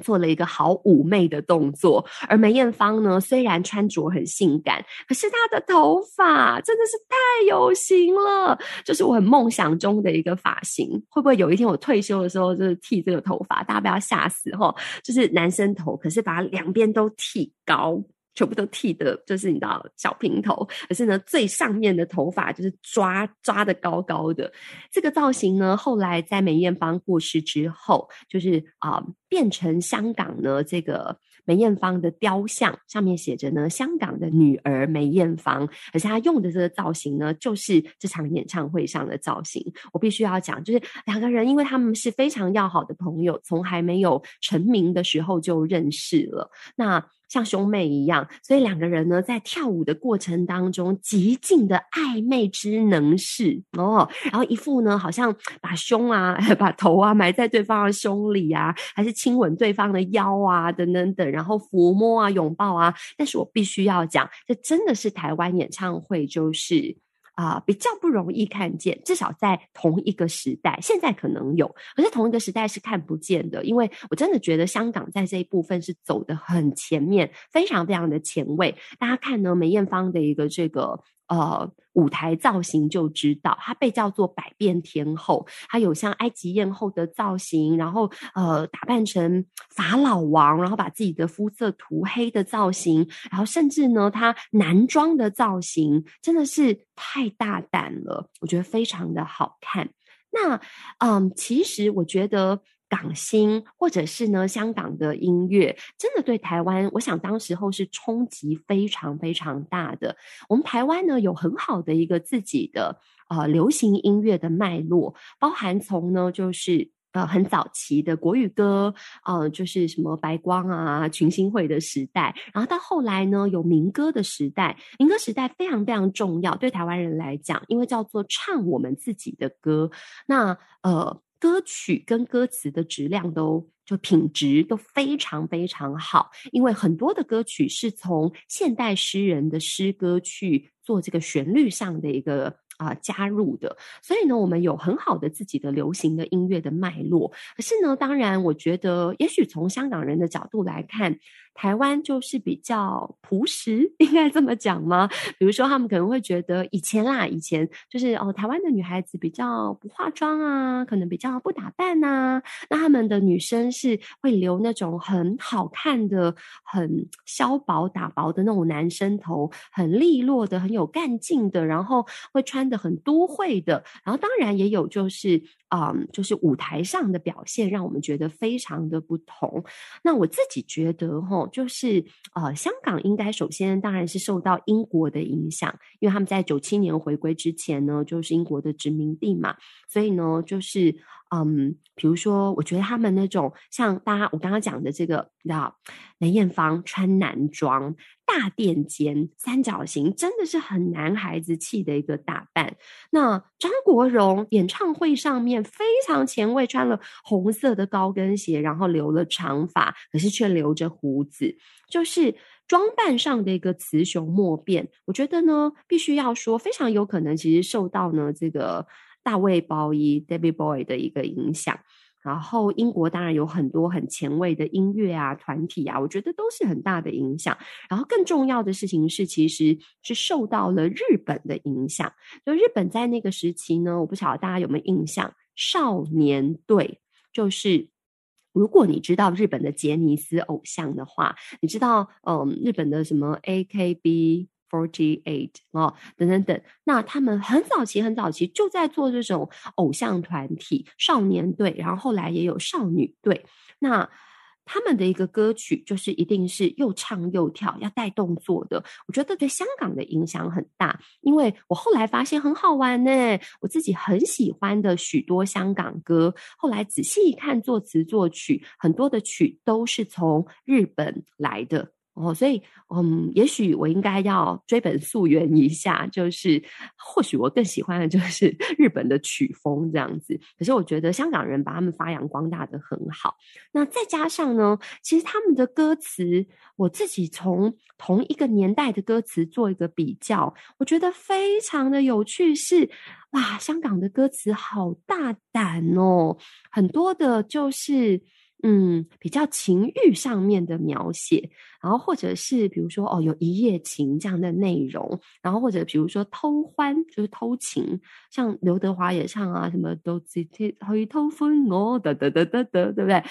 做了一个好妩媚的动作，而梅艳芳呢，虽然穿着很性感，可是她的头发真的是太有型了，就是我很梦想中的一个发型。会不会有一天我退休的时候，就是剃这个头发？大家不要吓死哈，就是男生头，可是把两边都剃高。全部都剃的，就是你知道小平头，可是呢，最上面的头发就是抓抓的高高的。这个造型呢，后来在梅艳芳过世之后，就是啊、变成香港呢这个梅艳芳的雕像，上面写着呢“香港的女儿梅艳芳”，而且她用的这个造型呢，就是这场演唱会上的造型。我必须要讲，就是两个人，因为他们是非常要好的朋友，从还没有成名的时候就认识了。那像兄妹一样，所以两个人呢，在跳舞的过程当中，极尽的暧昧之能事哦，然后一副呢，好像把胸啊、把头啊埋在对方的胸里啊，还是亲吻对方的腰啊，等等等，然后抚摸啊、拥抱啊。但是我必须要讲，这真的是台湾演唱会，就是。啊、比较不容易看见，至少在同一个时代，现在可能有，可是同一个时代是看不见的。因为我真的觉得香港在这一部分是走得很前面，非常非常的前卫。大家看呢，梅艳芳的一个这个。呃，舞台造型就知道，她被叫做百变天后。她有像埃及艳后的造型，然后呃，打扮成法老王，然后把自己的肤色涂黑的造型，然后甚至呢，她男装的造型真的是太大胆了，我觉得非常的好看。那嗯，其实我觉得。港星或者是呢，香港的音乐，真的对台湾，我想当时候是冲击非常非常大的。我们台湾呢，有很好的一个自己的呃流行音乐的脉络，包含从呢就是呃很早期的国语歌，呃就是什么白光啊、群星会的时代，然后到后来呢有民歌的时代，民歌时代非常非常重要，对台湾人来讲，因为叫做唱我们自己的歌，那呃。歌曲跟歌词的质量都就品质都非常非常好，因为很多的歌曲是从现代诗人的诗歌去做这个旋律上的一个啊、加入的，所以呢，我们有很好的自己的流行的音乐的脉络。可是呢，当然，我觉得也许从香港人的角度来看。台湾就是比较朴实，应该这么讲吗？比如说，他们可能会觉得以前啦，以前就是哦，台湾的女孩子比较不化妆啊，可能比较不打扮啊。那他们的女生是会留那种很好看的、很削薄打薄的那种男生头，很利落的、很有干劲的，然后会穿得很都会的。然后当然也有就是。嗯，就是舞台上的表现让我们觉得非常的不同。那我自己觉得，哈，就是呃，香港应该首先当然是受到英国的影响，因为他们在九七年回归之前呢，就是英国的殖民地嘛，所以呢，就是。嗯，比如说，我觉得他们那种像大家我刚刚讲的这个，你知道，梅艳芳穿男装、大垫肩、三角形，真的是很男孩子气的一个打扮。那张国荣演唱会上面非常前卫，穿了红色的高跟鞋，然后留了长发，可是却留着胡子，就是装扮上的一个雌雄莫辨。我觉得呢，必须要说，非常有可能其实受到呢这个。大卫鲍伊 David Bowie 的一个影响，然后英国当然有很多很前卫的音乐啊、团体啊，我觉得都是很大的影响。然后更重要的事情是，其实是受到了日本的影响。就日本在那个时期呢，我不晓得大家有没有印象，少年队就是如果你知道日本的杰尼斯偶像的话，你知道嗯，日本的什么 AKB。Forty Eight 哦，等等等，那他们很早期很早期就在做这种偶像团体少年队，然后后来也有少女队。那他们的一个歌曲就是一定是又唱又跳，要带动作的。我觉得对香港的影响很大，因为我后来发现很好玩呢。我自己很喜欢的许多香港歌，后来仔细一看，作词作曲很多的曲都是从日本来的。哦，所以，嗯，也许我应该要追本溯源一下，就是或许我更喜欢的就是 日本的曲风这样子。可是我觉得香港人把他们发扬光大得很好。那再加上呢，其实他们的歌词，我自己从同一个年代的歌词做一个比较，我觉得非常的有趣是。是哇，香港的歌词好大胆哦，很多的就是。嗯，比较情欲上面的描写，然后或者是比如说哦，有一夜情这样的内容，然后或者比如说偷欢，就是偷情，像刘德华也唱啊，什么都直接去偷欢哦，得得得得得，对不对？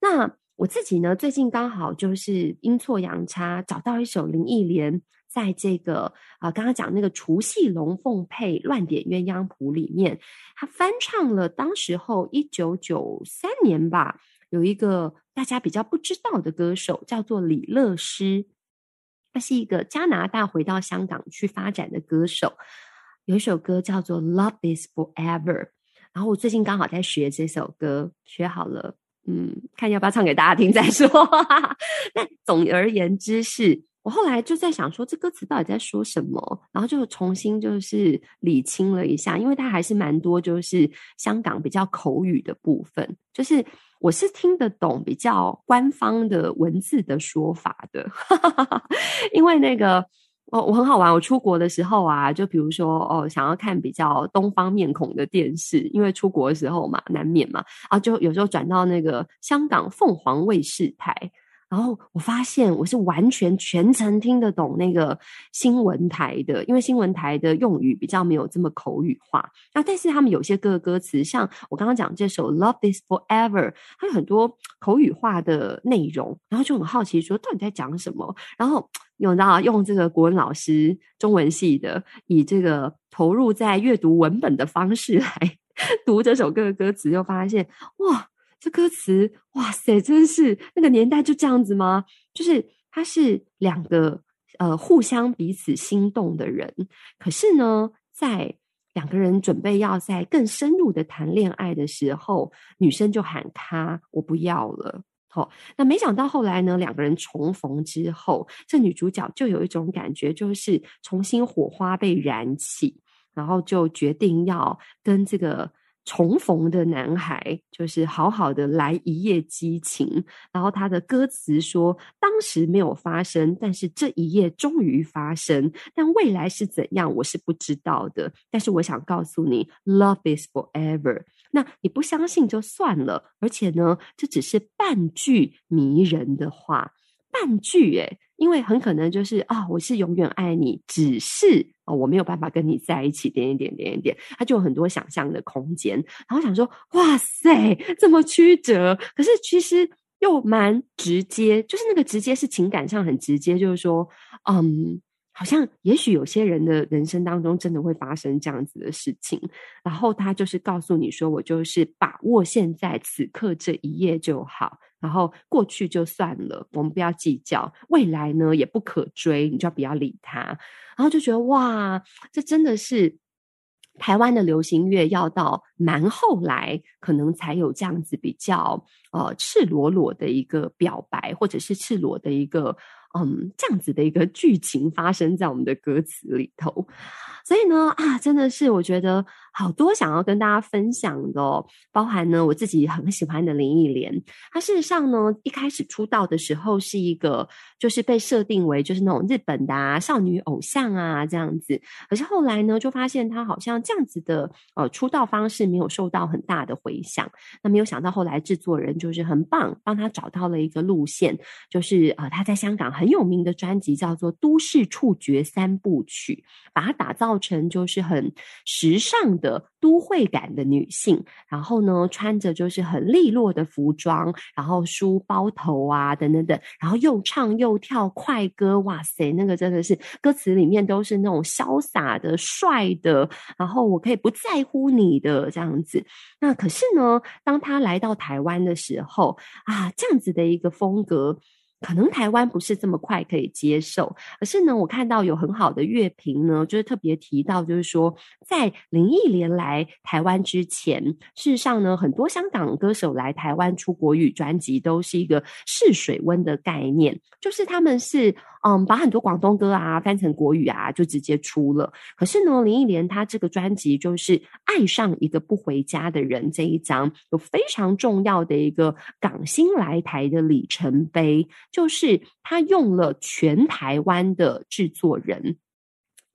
那我自己呢，最近刚好就是阴错阳差找到一首林忆莲在这个啊、呃，刚刚讲那个除夕龙凤配乱点鸳鸯谱里面，他翻唱了当时候一九九三年吧。有一个大家比较不知道的歌手，叫做李乐诗，他是一个加拿大回到香港去发展的歌手。有一首歌叫做《Love Is Forever》，然后我最近刚好在学这首歌，学好了，嗯，看要不要唱给大家听再说。那总而言之是。我后来就在想说，这歌词到底在说什么？然后就重新就是理清了一下，因为它还是蛮多，就是香港比较口语的部分，就是我是听得懂比较官方的文字的说法的。因为那个哦，我很好玩，我出国的时候啊，就比如说哦，想要看比较东方面孔的电视，因为出国的时候嘛，难免嘛，啊，就有时候转到那个香港凤凰卫视台。然后我发现我是完全全程听得懂那个新闻台的，因为新闻台的用语比较没有这么口语化。那但是他们有些歌的歌词，像我刚刚讲这首《Love This Forever》，它有很多口语化的内容，然后就很好奇说到底在讲什么。然后有到用这个国文老师中文系的，以这个投入在阅读文本的方式来 读这首歌的歌词，就发现哇。这歌词，哇塞，真是那个年代就这样子吗？就是他是两个呃互相彼此心动的人，可是呢，在两个人准备要在更深入的谈恋爱的时候，女生就喊他，我不要了。好、那没想到后来呢，两个人重逢之后，这女主角就有一种感觉，就是重新火花被燃起，然后就决定要跟这个。重逢的男孩就是好好的来一夜激情，然后他的歌词说，当时没有发生，但是这一夜终于发生，但未来是怎样，我是不知道的。但是我想告诉你，Love is forever。那你不相信就算了，而且呢，这只是半句迷人的话，半句诶。因为很可能就是啊、我是永远爱你，只是我没有办法跟你在一起，点一点点点点，他就有很多想象的空间。然后想说，哇塞，这么曲折，可是其实又蛮直接，就是那个直接是情感上很直接，就是说，嗯，好像也许有些人的人生当中真的会发生这样子的事情。然后他就是告诉你说，我就是把握现在此刻这一夜就好。然后过去就算了，我们不要计较。未来呢，也不可追，你就不要理他。然后就觉得哇，这真的是台湾的流行乐，要到蛮后来，可能才有这样子比较呃赤裸裸的一个表白，或者是赤裸的一个。嗯，这样子的一个剧情发生在我们的歌词里头，所以呢，啊，真的是我觉得好多想要跟大家分享的，包含呢我自己很喜欢的林忆莲，她事实上呢一开始出道的时候是一个就是被设定为就是那种日本的啊少女偶像啊这样子，可是后来呢就发现她好像这样子的呃出道方式没有受到很大的回响，那没有想到后来制作人就是很棒，帮她找到了一个路线，就是呃她在香港。很很有名的专辑叫做《都市触觉三部曲》，把它打造成就是很时尚的都会感的女性，然后呢，穿着就是很利落的服装，然后梳包头啊，等等等，然后又唱又跳快歌，哇塞，那个真的是歌词里面都是那种潇洒的、帅的，然后我可以不在乎你的这样子。那可是呢，当他来到台湾的时候啊，这样子的一个风格。可能台湾不是这么快可以接受，而是呢，我看到有很好的乐评呢，就是特别提到，就是说，在林忆莲来台湾之前，事实上呢，很多香港歌手来台湾出国语专辑都是一个试水温的概念，就是他们是。嗯，把很多广东歌啊翻成国语啊，就直接出了。可是呢，林忆莲她这个专辑就是《爱上一个不回家的人》这一张，有非常重要的一个港星来台的里程碑，就是她用了全台湾的制作人。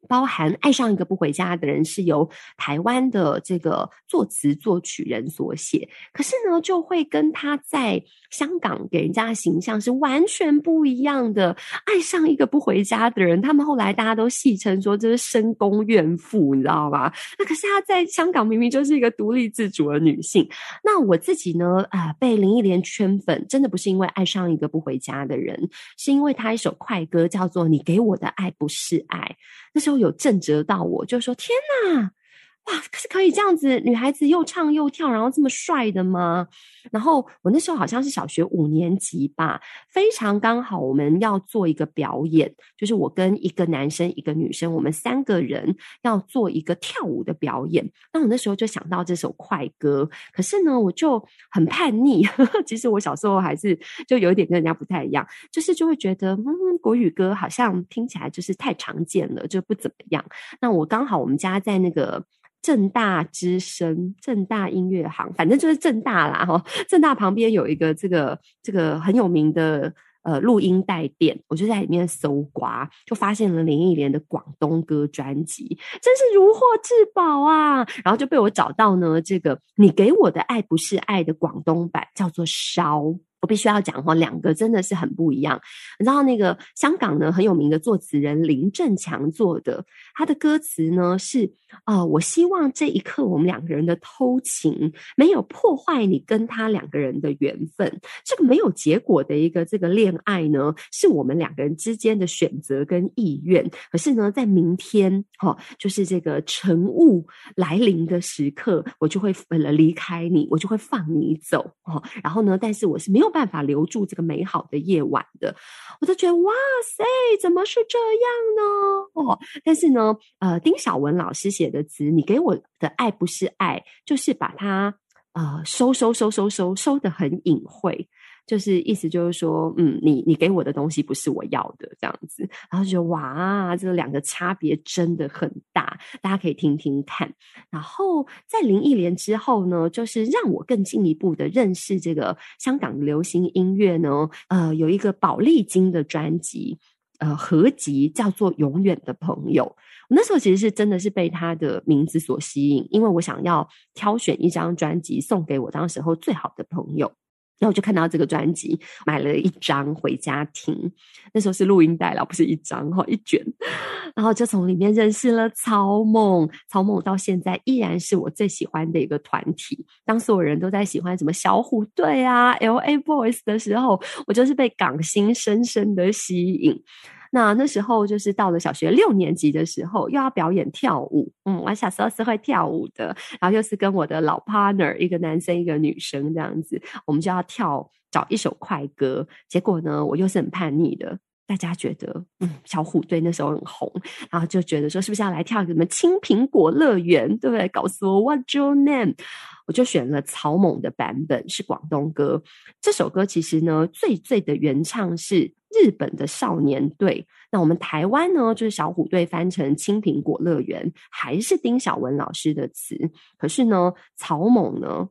包含爱上一个不回家的人是由台湾的这个作词作曲人所写，可是呢，就会跟他在香港给人家的形象是完全不一样的。爱上一个不回家的人，他们后来大家都戏称说这是深宫怨妇，你知道吧？那可是他在香港明明就是一个独立自主的女性。那我自己呢，啊、呃，被林忆莲圈粉，真的不是因为爱上一个不回家的人，是因为他一首快歌叫做《你给我的爱不是爱》。那时候有震慑到我，就说：“天哪！”哇，可是可以这样子，女孩子又唱又跳，然后这么帅的吗？然后我那时候好像是小学五年级吧，非常刚好我们要做一个表演，就是我跟一个男生一个女生，我们三个人要做一个跳舞的表演。那我那时候就想到这首快歌，可是呢，我就很叛逆。其实我小时候还是就有一点跟人家不太一样，就是就会觉得，嗯，国语歌好像听起来就是太常见了，就不怎么样。那我刚好我们家在那个。正大之声，正大音乐行，反正就是正大啦哈。正大旁边有一个这个这个很有名的呃录音带店，我就在里面搜刮，就发现了林忆莲的广东歌专辑，真是如获至宝啊！然后就被我找到呢，这个你给我的爱不是爱的广东版，叫做烧。我必须要讲哈，两个真的是很不一样。你知道那个香港呢很有名的作词人林振强做的，他的歌词呢是啊、我希望这一刻我们两个人的偷情没有破坏你跟他两个人的缘分。这个没有结果的一个这个恋爱呢，是我们两个人之间的选择跟意愿。可是呢，在明天哈、哦，就是这个晨雾来临的时刻，我就会呃离开你，我就会放你走哦。然后呢，但是我是没有。没有办法留住这个美好的夜晚的，我都觉得哇塞，怎么是这样呢？哦，但是呢，呃，丁晓文老师写的词，你给我的爱不是爱，就是把它呃收收收收收收的很隐晦。就是意思就是说，嗯，你你给我的东西不是我要的这样子，然后就觉得哇，这两个差别真的很大，大家可以听听看。然后在林忆莲之后呢，就是让我更进一步的认识这个香港流行音乐呢。呃，有一个宝丽金的专辑，呃，合集叫做《永远的朋友》。我那时候其实是真的是被他的名字所吸引，因为我想要挑选一张专辑送给我当时候最好的朋友。然后我就看到这个专辑，买了一张回家听。那时候是录音带了，不是一张哈，一卷。然后就从里面认识了草蜢，草蜢到现在依然是我最喜欢的一个团体。当所有人都在喜欢什么小虎队啊、LA Boys 的时候，我就是被港星深深的吸引。那那时候就是到了小学六年级的时候，又要表演跳舞。嗯，我小时候是会跳舞的，然后又是跟我的老 partner，一个男生一个女生这样子，我们就要跳找一首快歌。结果呢，我又是很叛逆的，大家觉得嗯，小虎队那时候很红，然后就觉得说是不是要来跳什么青苹果乐园，对不对？告诉我 What's your name？我就选了草蜢的版本，是广东歌。这首歌其实呢，最最的原唱是日本的少年队。那我们台湾呢，就是小虎队翻成青苹果乐园，还是丁晓文老师的词。可是呢，草蜢呢，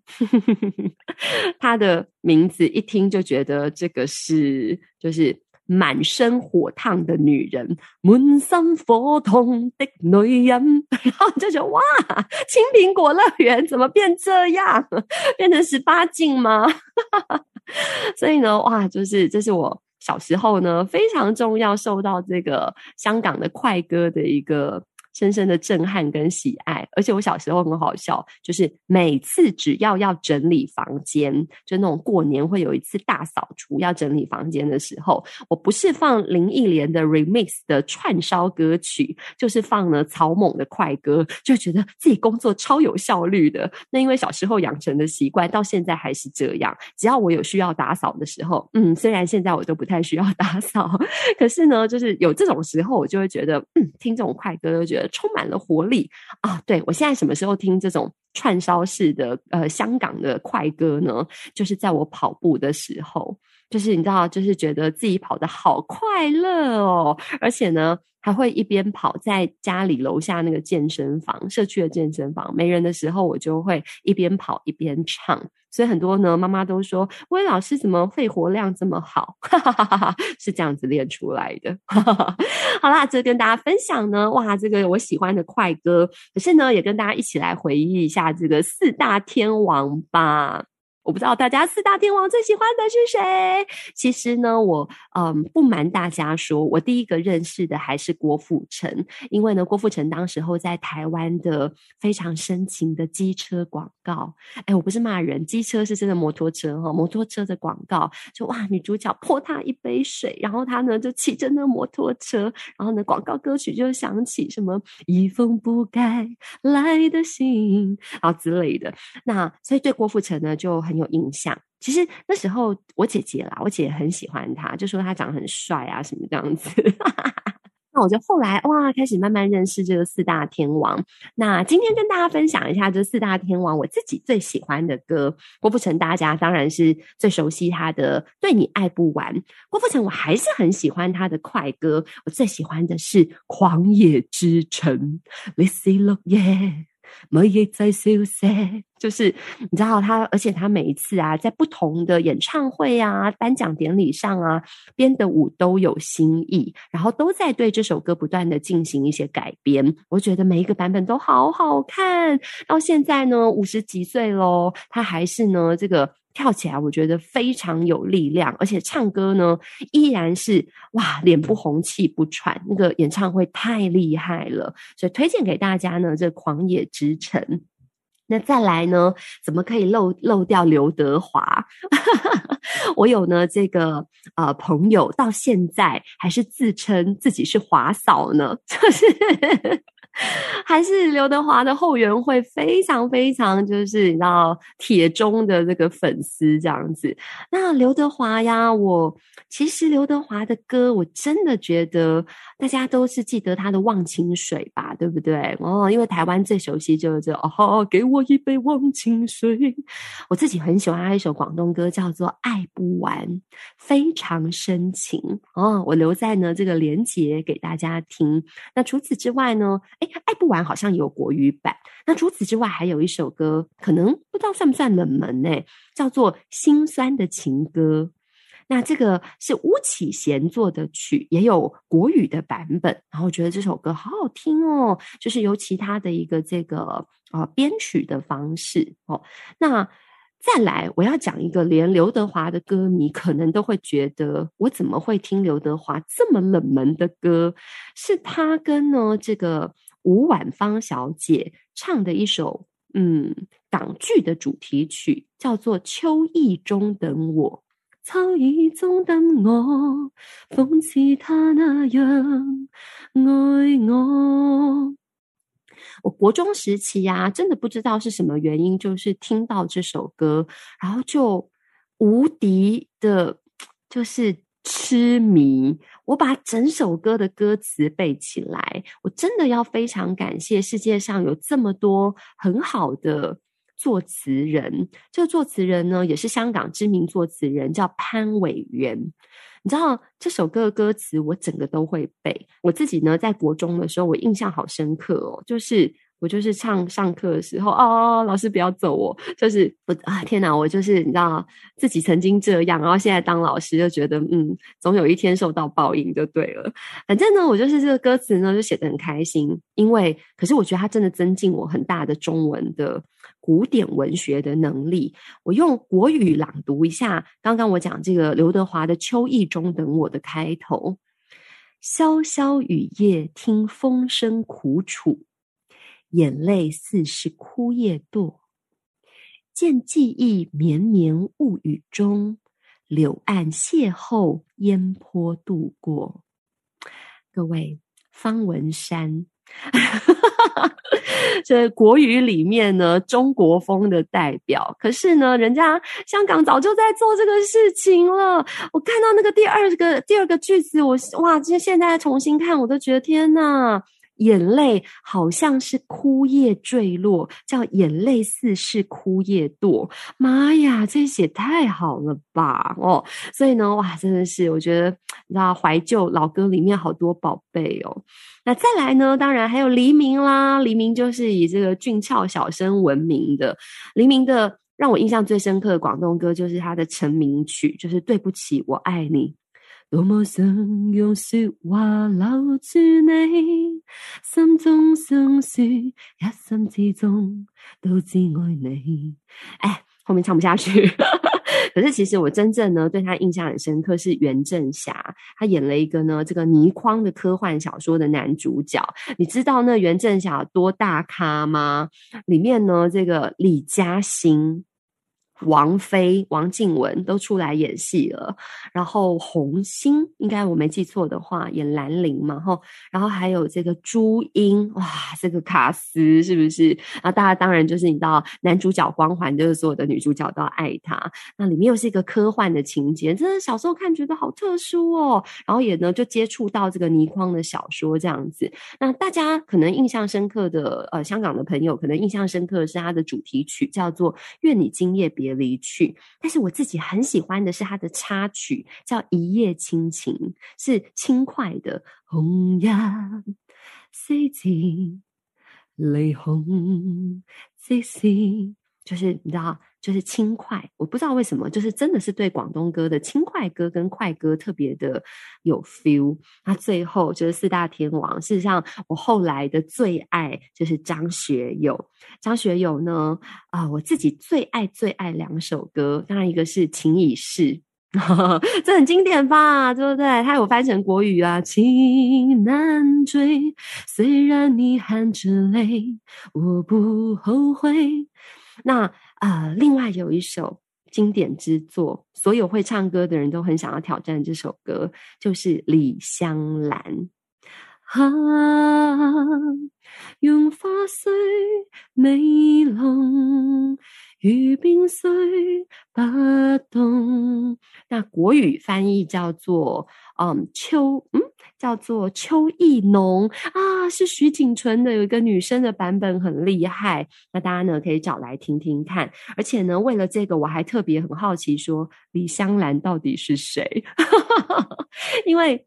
他的名字一听就觉得这个是就是。满身火烫的女人，满身火烫的女人，然后就觉得哇，青苹果乐园怎么变这样？变成十八禁吗？所以呢，哇，就是这是我小时候呢非常重要受到这个香港的快歌的一个深深的震撼跟喜爱。而且我小时候很好笑，就是每次只要要整理房间，就那种过年会有一次大扫除要整理房间的时候，我不是放林忆莲的 remix 的串烧歌曲，就是放了草蜢的快歌，就觉得自己工作超有效率的。那因为小时候养成的习惯，到现在还是这样。只要我有需要打扫的时候，嗯，虽然现在我都不太需要 打扫，可是呢，就是有这种时候，我就会觉得，嗯，听这种快歌，就觉得充满了活力啊。对，我现在什么时候听这种串烧式的呃香港的快歌呢？就是在我跑步的时候，就是你知道，就是觉得自己跑得好快乐哦，而且呢。还会一边跑，在家里楼下那个健身房，社区的健身房没人的时候，我就会一边跑一边唱。所以很多呢，妈妈都说：“薇老师怎么肺活量这么好？” 哈哈哈哈，是这样子练出来的。好啦，这跟大家分享呢，哇，这个我喜欢的快歌。可是呢，也跟大家一起来回忆一下这个四大天王吧。我不知道大家四大天王最喜欢的是谁？其实呢，我嗯不瞒大家说，我第一个认识的还是郭富城，因为呢，郭富城当时候在台湾的非常深情的机车广告。哎，我不是骂人，机车是真的摩托车哈，摩托车的广告，就哇，女主角泼他一杯水，然后他呢就骑着那摩托车，然后呢广告歌曲就响起什么一封不该来的信啊之类的。那所以对郭富城呢就很。有印象，其实那时候我姐姐啦，我姐很喜欢他，就说他长得很帅啊，什么这样子。那我就后来哇，开始慢慢认识这个四大天王。那今天跟大家分享一下这四大天王我自己最喜欢的歌。郭富城大家当然是最熟悉他的《对你爱不完》。郭富城我还是很喜欢他的快歌，我最喜欢的是《狂野之城》。This is love, yeah. 每夜在消失，就是你知道他，而且他每一次啊，在不同的演唱会啊、颁奖典礼上啊，编的舞都有新意，然后都在对这首歌不断的进行一些改编。我觉得每一个版本都好好看。到现在呢，五十几岁喽，他还是呢这个。跳起来，我觉得非常有力量，而且唱歌呢，依然是哇，脸不红气不喘，那个演唱会太厉害了，所以推荐给大家呢，这《狂野之城》。那再来呢，怎么可以漏漏掉刘德华？我有呢，这个呃朋友到现在还是自称自己是华嫂呢，就是。还是刘德华的后援会非常非常就是你知道铁中的这个粉丝这样子。那刘德华呀，我其实刘德华的歌，我真的觉得大家都是记得他的《忘情水》吧，对不对？哦，因为台湾最熟悉就是这哦，给我我一杯忘情水。我自己很喜欢他一首广东歌，叫做《爱不完》，非常深情哦。我留在呢这个连结给大家听。那除此之外呢，爱不完好像有国语版。那除此之外，还有一首歌，可能不知道算不算冷门呢？叫做《心酸的情歌》。那这个是巫启贤做的曲，也有国语的版本。然后我觉得这首歌好好听哦，就是由其他的一个这个啊、编曲的方式哦。那。再来，我要讲一个连刘德华的歌迷可能都会觉得，我怎么会听刘德华这么冷门的歌？是他跟呢这个吴婉芳小姐唱的一首嗯港剧的主题曲，叫做《秋意中等我》，秋意中等我，风似他那样爱我。我国中时期呀、啊，真的不知道是什么原因，就是听到这首歌，然后就无敌的，就是痴迷。我把整首歌的歌词背起来，我真的要非常感谢世界上有这么多很好的作词人。这个作词人呢，也是香港知名作词人，叫潘伟元。你知道这首歌的歌词，我整个都会背。我自己呢，在国中的时候，我印象好深刻哦，就是我就是唱上课的时候，哦，老师不要走我，就是我啊，天哪，我就是你知道自己曾经这样，然后现在当老师就觉得，嗯，总有一天受到报应就对了。反正呢，我就是这个歌词呢，就写得很开心，因为可是我觉得它真的增进我很大的中文的。古典文学的能力，我用国语朗读一下。刚刚我讲这个刘德华的《秋意中等我》的开头，潇潇雨夜听风声苦楚，眼泪似是枯叶堕。见记忆绵绵雾雨中，柳岸邂逅烟波度过。各位，方文山。这国语里面呢，中国风的代表。可是呢，人家香港早就在做这个事情了。我看到那个第二个第二个句子，我哇，这现在重新看，我都觉得天哪！眼泪好像是枯叶坠落，叫眼泪似是枯叶堕。妈呀，这写太好了吧！哦，所以呢，哇，真的是我觉得，你知道怀旧老歌里面好多宝贝哦。那再来呢，当然还有黎明啦。黎明就是以这个俊俏小生闻名的。黎明的让我印象最深刻的广东歌，就是他的成名曲，就是《对不起，我爱你》。多么想用说话留住你，心中相思，一生之中都只爱你。哎，后面唱不下去。可是其实我真正呢对他印象很深刻是袁振霞，他演了一个呢这个倪匡的科幻小说的男主角。你知道那袁振霞多大咖吗？里面呢这个李嘉欣。王菲、王静雯都出来演戏了，然后红星应该我没记错的话演兰陵嘛，吼，然后还有这个朱茵，哇，这个卡司是不是？那大家当然就是你知道男主角光环，就是所有的女主角都要爱他。那里面又是一个科幻的情节，真的小时候看觉得好特殊哦。然后也呢就接触到这个倪匡的小说这样子。那大家可能印象深刻的，呃，香港的朋友可能印象深刻的是他的主题曲叫做《愿你今夜别》。别离去，但是我自己很喜欢的是他的插曲，叫《一夜倾情》，是轻快的。红颜四季，雷红，四季就是你知道。就是轻快，我不知道为什么，就是真的是对广东歌的轻快歌跟快歌特别的有 feel。那最后就是四大天王，事实上我后来的最爱就是张学友。张学友呢，啊、我自己最爱最爱两首歌，当然一个是《情已逝》，这很经典吧，对不对？他有翻成国语啊，《情难追》，虽然你含着泪，我不后悔。那、呃，另外有一首经典之作，所有会唱歌的人都很想要挑战这首歌，就是《李香兰》。啊，用花虽美浓，如冰虽不冻。那国语翻译叫做嗯秋嗯。叫做秋意浓啊，是徐锦纯的，有一个女生的版本很厉害，那大家呢可以找来听听看。而且呢，为了这个，我还特别很好奇，说李香兰到底是谁？因为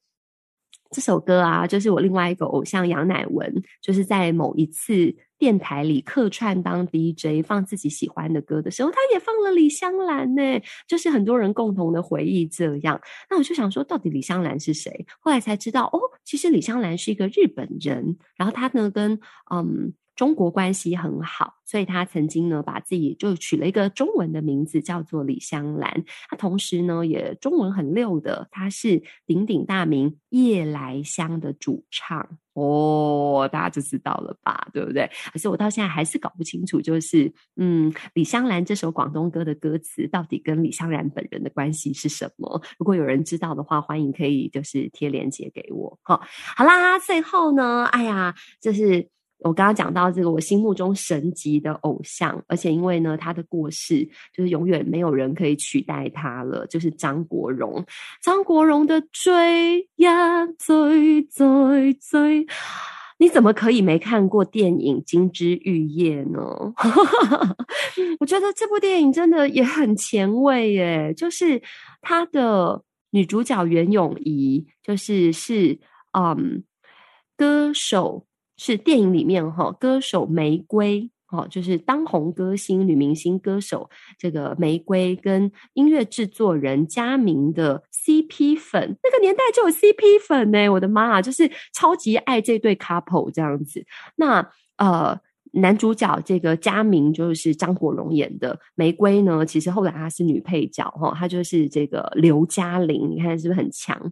这首歌啊，就是我另外一个偶像杨乃文，就是在某一次。电台里客串当 DJ 放自己喜欢的歌的时候，他也放了李香兰呢，就是很多人共同的回忆这样。那我就想说，到底李香兰是谁？后来才知道，哦，其实李香兰是一个日本人，然后他呢跟嗯。中国关系很好，所以他曾经呢把自己就取了一个中文的名字，叫做李香兰。他同时呢也中文很溜的，他是鼎鼎大名《夜来香》的主唱哦，大家就知道了吧，对不对？可是我到现在还是搞不清楚，就是嗯，李香兰这首广东歌的歌词到底跟李香兰本人的关系是什么？如果有人知道的话，欢迎可以就是贴链接给我。好，好啦，最后呢，哎呀，就是。我刚刚讲到这个，我心目中神级的偶像，而且因为呢，他的过世，就是永远没有人可以取代他了，就是张国荣。张国荣的追呀追追追，你怎么可以没看过电影《金枝玉叶》呢？我觉得这部电影真的也很前卫耶，就是他的女主角袁咏仪，就是是嗯歌手。是电影里面哈，歌手玫瑰哦，就是当红歌星女明星歌手这个玫瑰跟音乐制作人嘉明的 CP 粉，那个年代就有 CP 粉呢，我的妈啊，就是超级爱这对 couple 这样子。那呃，男主角这个嘉明就是张国荣演的，玫瑰呢，其实后来她是女配角哈，她就是这个刘嘉玲，你看是不是很强？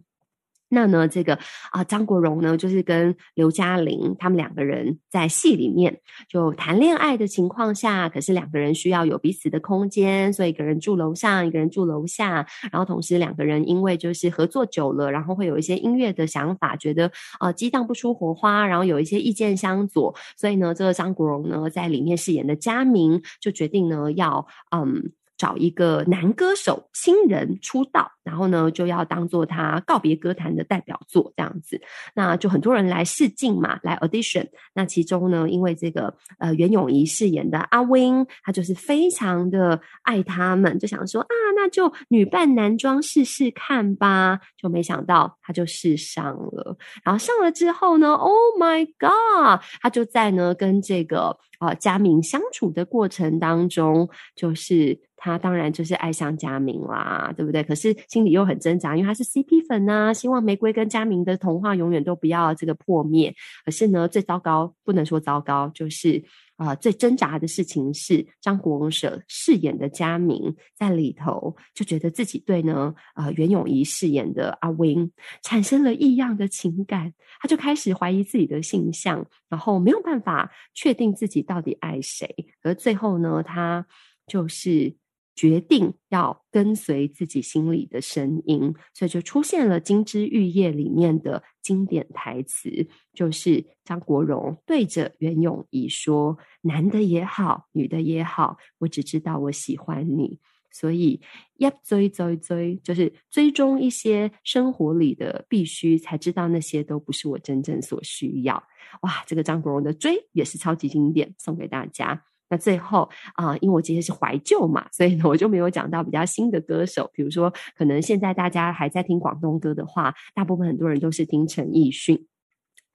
那呢，这个啊，张国荣呢，就是跟刘嘉玲他们两个人在戏里面就谈恋爱的情况下，可是两个人需要有彼此的空间，所以一个人住楼上，一个人住楼下，然后同时两个人因为就是合作久了，然后会有一些音乐的想法，觉得啊激荡不出火花，然后有一些意见相左，所以呢，这个张国荣呢在里面饰演的嘉明就决定呢要嗯。找一个男歌手新人出道，然后呢就要当做他告别歌坛的代表作这样子，那就很多人来试镜嘛，来 audition。那其中呢，因为这个呃袁咏仪饰演的阿 Win，他就是非常的爱他们，就想说啊，那就女扮男装试试看吧。就没想到他就试上了，然后上了之后呢，Oh my God，他就在呢跟这个呃嘉明相处的过程当中，就是。他当然就是爱上嘉明啦，对不对？可是心里又很挣扎，因为他是 CP 粉呐、啊，希望玫瑰跟嘉明的童话永远都不要这个破灭。可是呢，最糟糕不能说糟糕，就是啊、最挣扎的事情是张国荣饰演的嘉明在里头就觉得自己对呢啊、袁咏仪饰演的阿 Win 产生了异样的情感，他就开始怀疑自己的性向，然后没有办法确定自己到底爱谁。而最后呢，他就是。决定要跟随自己心里的声音，所以就出现了《金枝玉叶》里面的经典台词，就是张国荣对着袁咏仪说：“男的也好，女的也好，我只知道我喜欢你。”所以要追追追，就是追踪一些生活里的必须，才知道那些都不是我真正所需要。哇，这个张国荣的追也是超级经典，送给大家。那最后啊、因为我今天是怀旧嘛，所以呢，我就没有讲到比较新的歌手。比如说，可能现在大家还在听广东歌的话，大部分很多人都是听陈奕迅。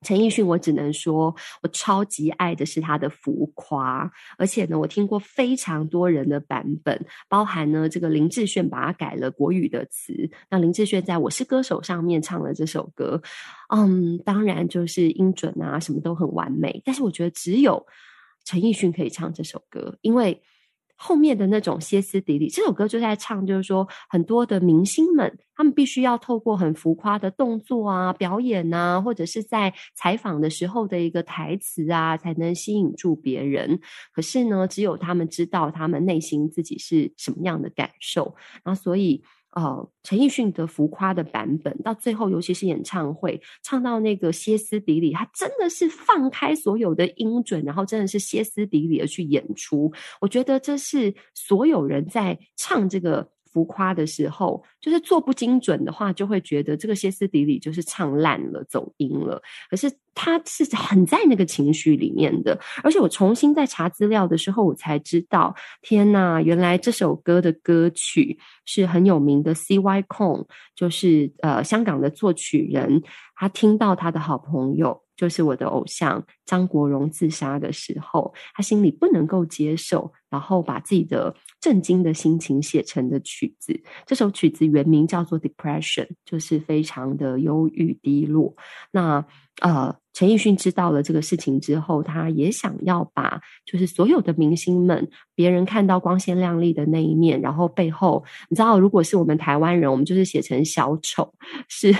陈奕迅，我只能说我超级爱的是他的浮夸，而且呢，我听过非常多人的版本，包含呢这个林志炫把它改了国语的词。那林志炫在我是歌手上面唱了这首歌，嗯，当然就是音准啊什么都很完美，但是我觉得只有。陈奕迅可以唱这首歌，因为后面的那种歇斯底里，这首歌就在唱，就是说很多的明星们，他们必须要透过很浮夸的动作啊、表演啊，或者是在采访的时候的一个台词啊，才能吸引住别人。可是呢，只有他们知道他们内心自己是什么样的感受，然后所以。哦，陈奕迅的浮夸的版本，到最后，尤其是演唱会唱到那个歇斯底里，他真的是放开所有的音准，然后真的是歇斯底里的去演出。我觉得这是所有人在唱这个。浮夸的时候，就是做不精准的话，就会觉得这个歇斯底里就是唱烂了、走音了。可是他是很在那个情绪里面的，而且我重新在查资料的时候，我才知道，天呐，原来这首歌的歌曲是很有名的 C.Y. Kong，就是呃香港的作曲人，他听到他的好朋友。就是我的偶像张国荣自杀的时候，他心里不能够接受，然后把自己的震惊的心情写成的曲子。这首曲子原名叫做《Depression》，就是非常的忧郁低落。那呃。陈奕迅知道了这个事情之后，他也想要把就是所有的明星们，别人看到光鲜亮丽的那一面，然后背后，你知道，如果是我们台湾人，我们就是写成小丑，是是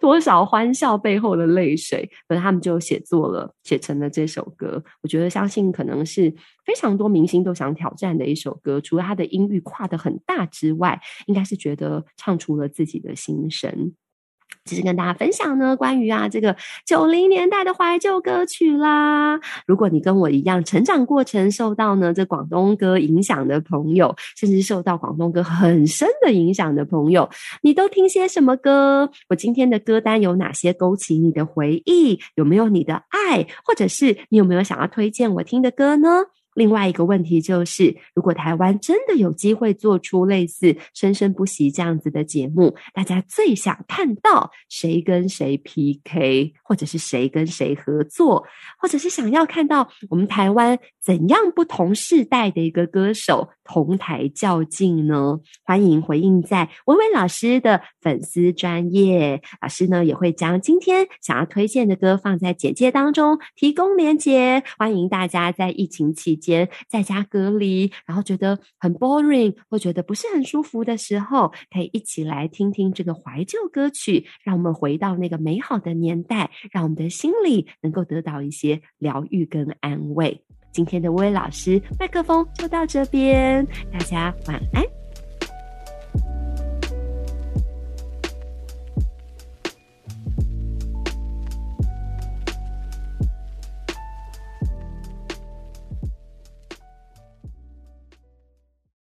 多少欢笑背后的泪水，可是他们就写作了，写成了这首歌。我觉得，相信可能是非常多明星都想挑战的一首歌，除了他的音域跨得很大之外，应该是觉得唱出了自己的心声。只是跟大家分享呢，关于啊这个九零年代的怀旧歌曲啦。如果你跟我一样，成长过程受到呢这广东歌影响的朋友，甚至受到广东歌很深的影响的朋友，你都听些什么歌？我今天的歌单有哪些勾起你的回忆？有没有你的爱？或者是你有没有想要推荐我听的歌呢？另外一个问题就是，如果台湾真的有机会做出类似《生生不息》这样子的节目，大家最想看到谁跟谁 PK，或者是谁跟谁合作，或者是想要看到我们台湾怎样不同世代的一个歌手同台较劲呢？欢迎回应在薇薇老师的粉丝专业，老师呢也会将今天想要推荐的歌放在简介当中提供连接，欢迎大家在疫情期间。间在家隔离，然后觉得很 boring 会觉得不是很舒服的时候，可以一起来听听这个怀旧歌曲，让我们回到那个美好的年代，让我们的心里能够得到一些疗愈跟安慰。今天的薇薇老师麦克风就到这边，大家晚安。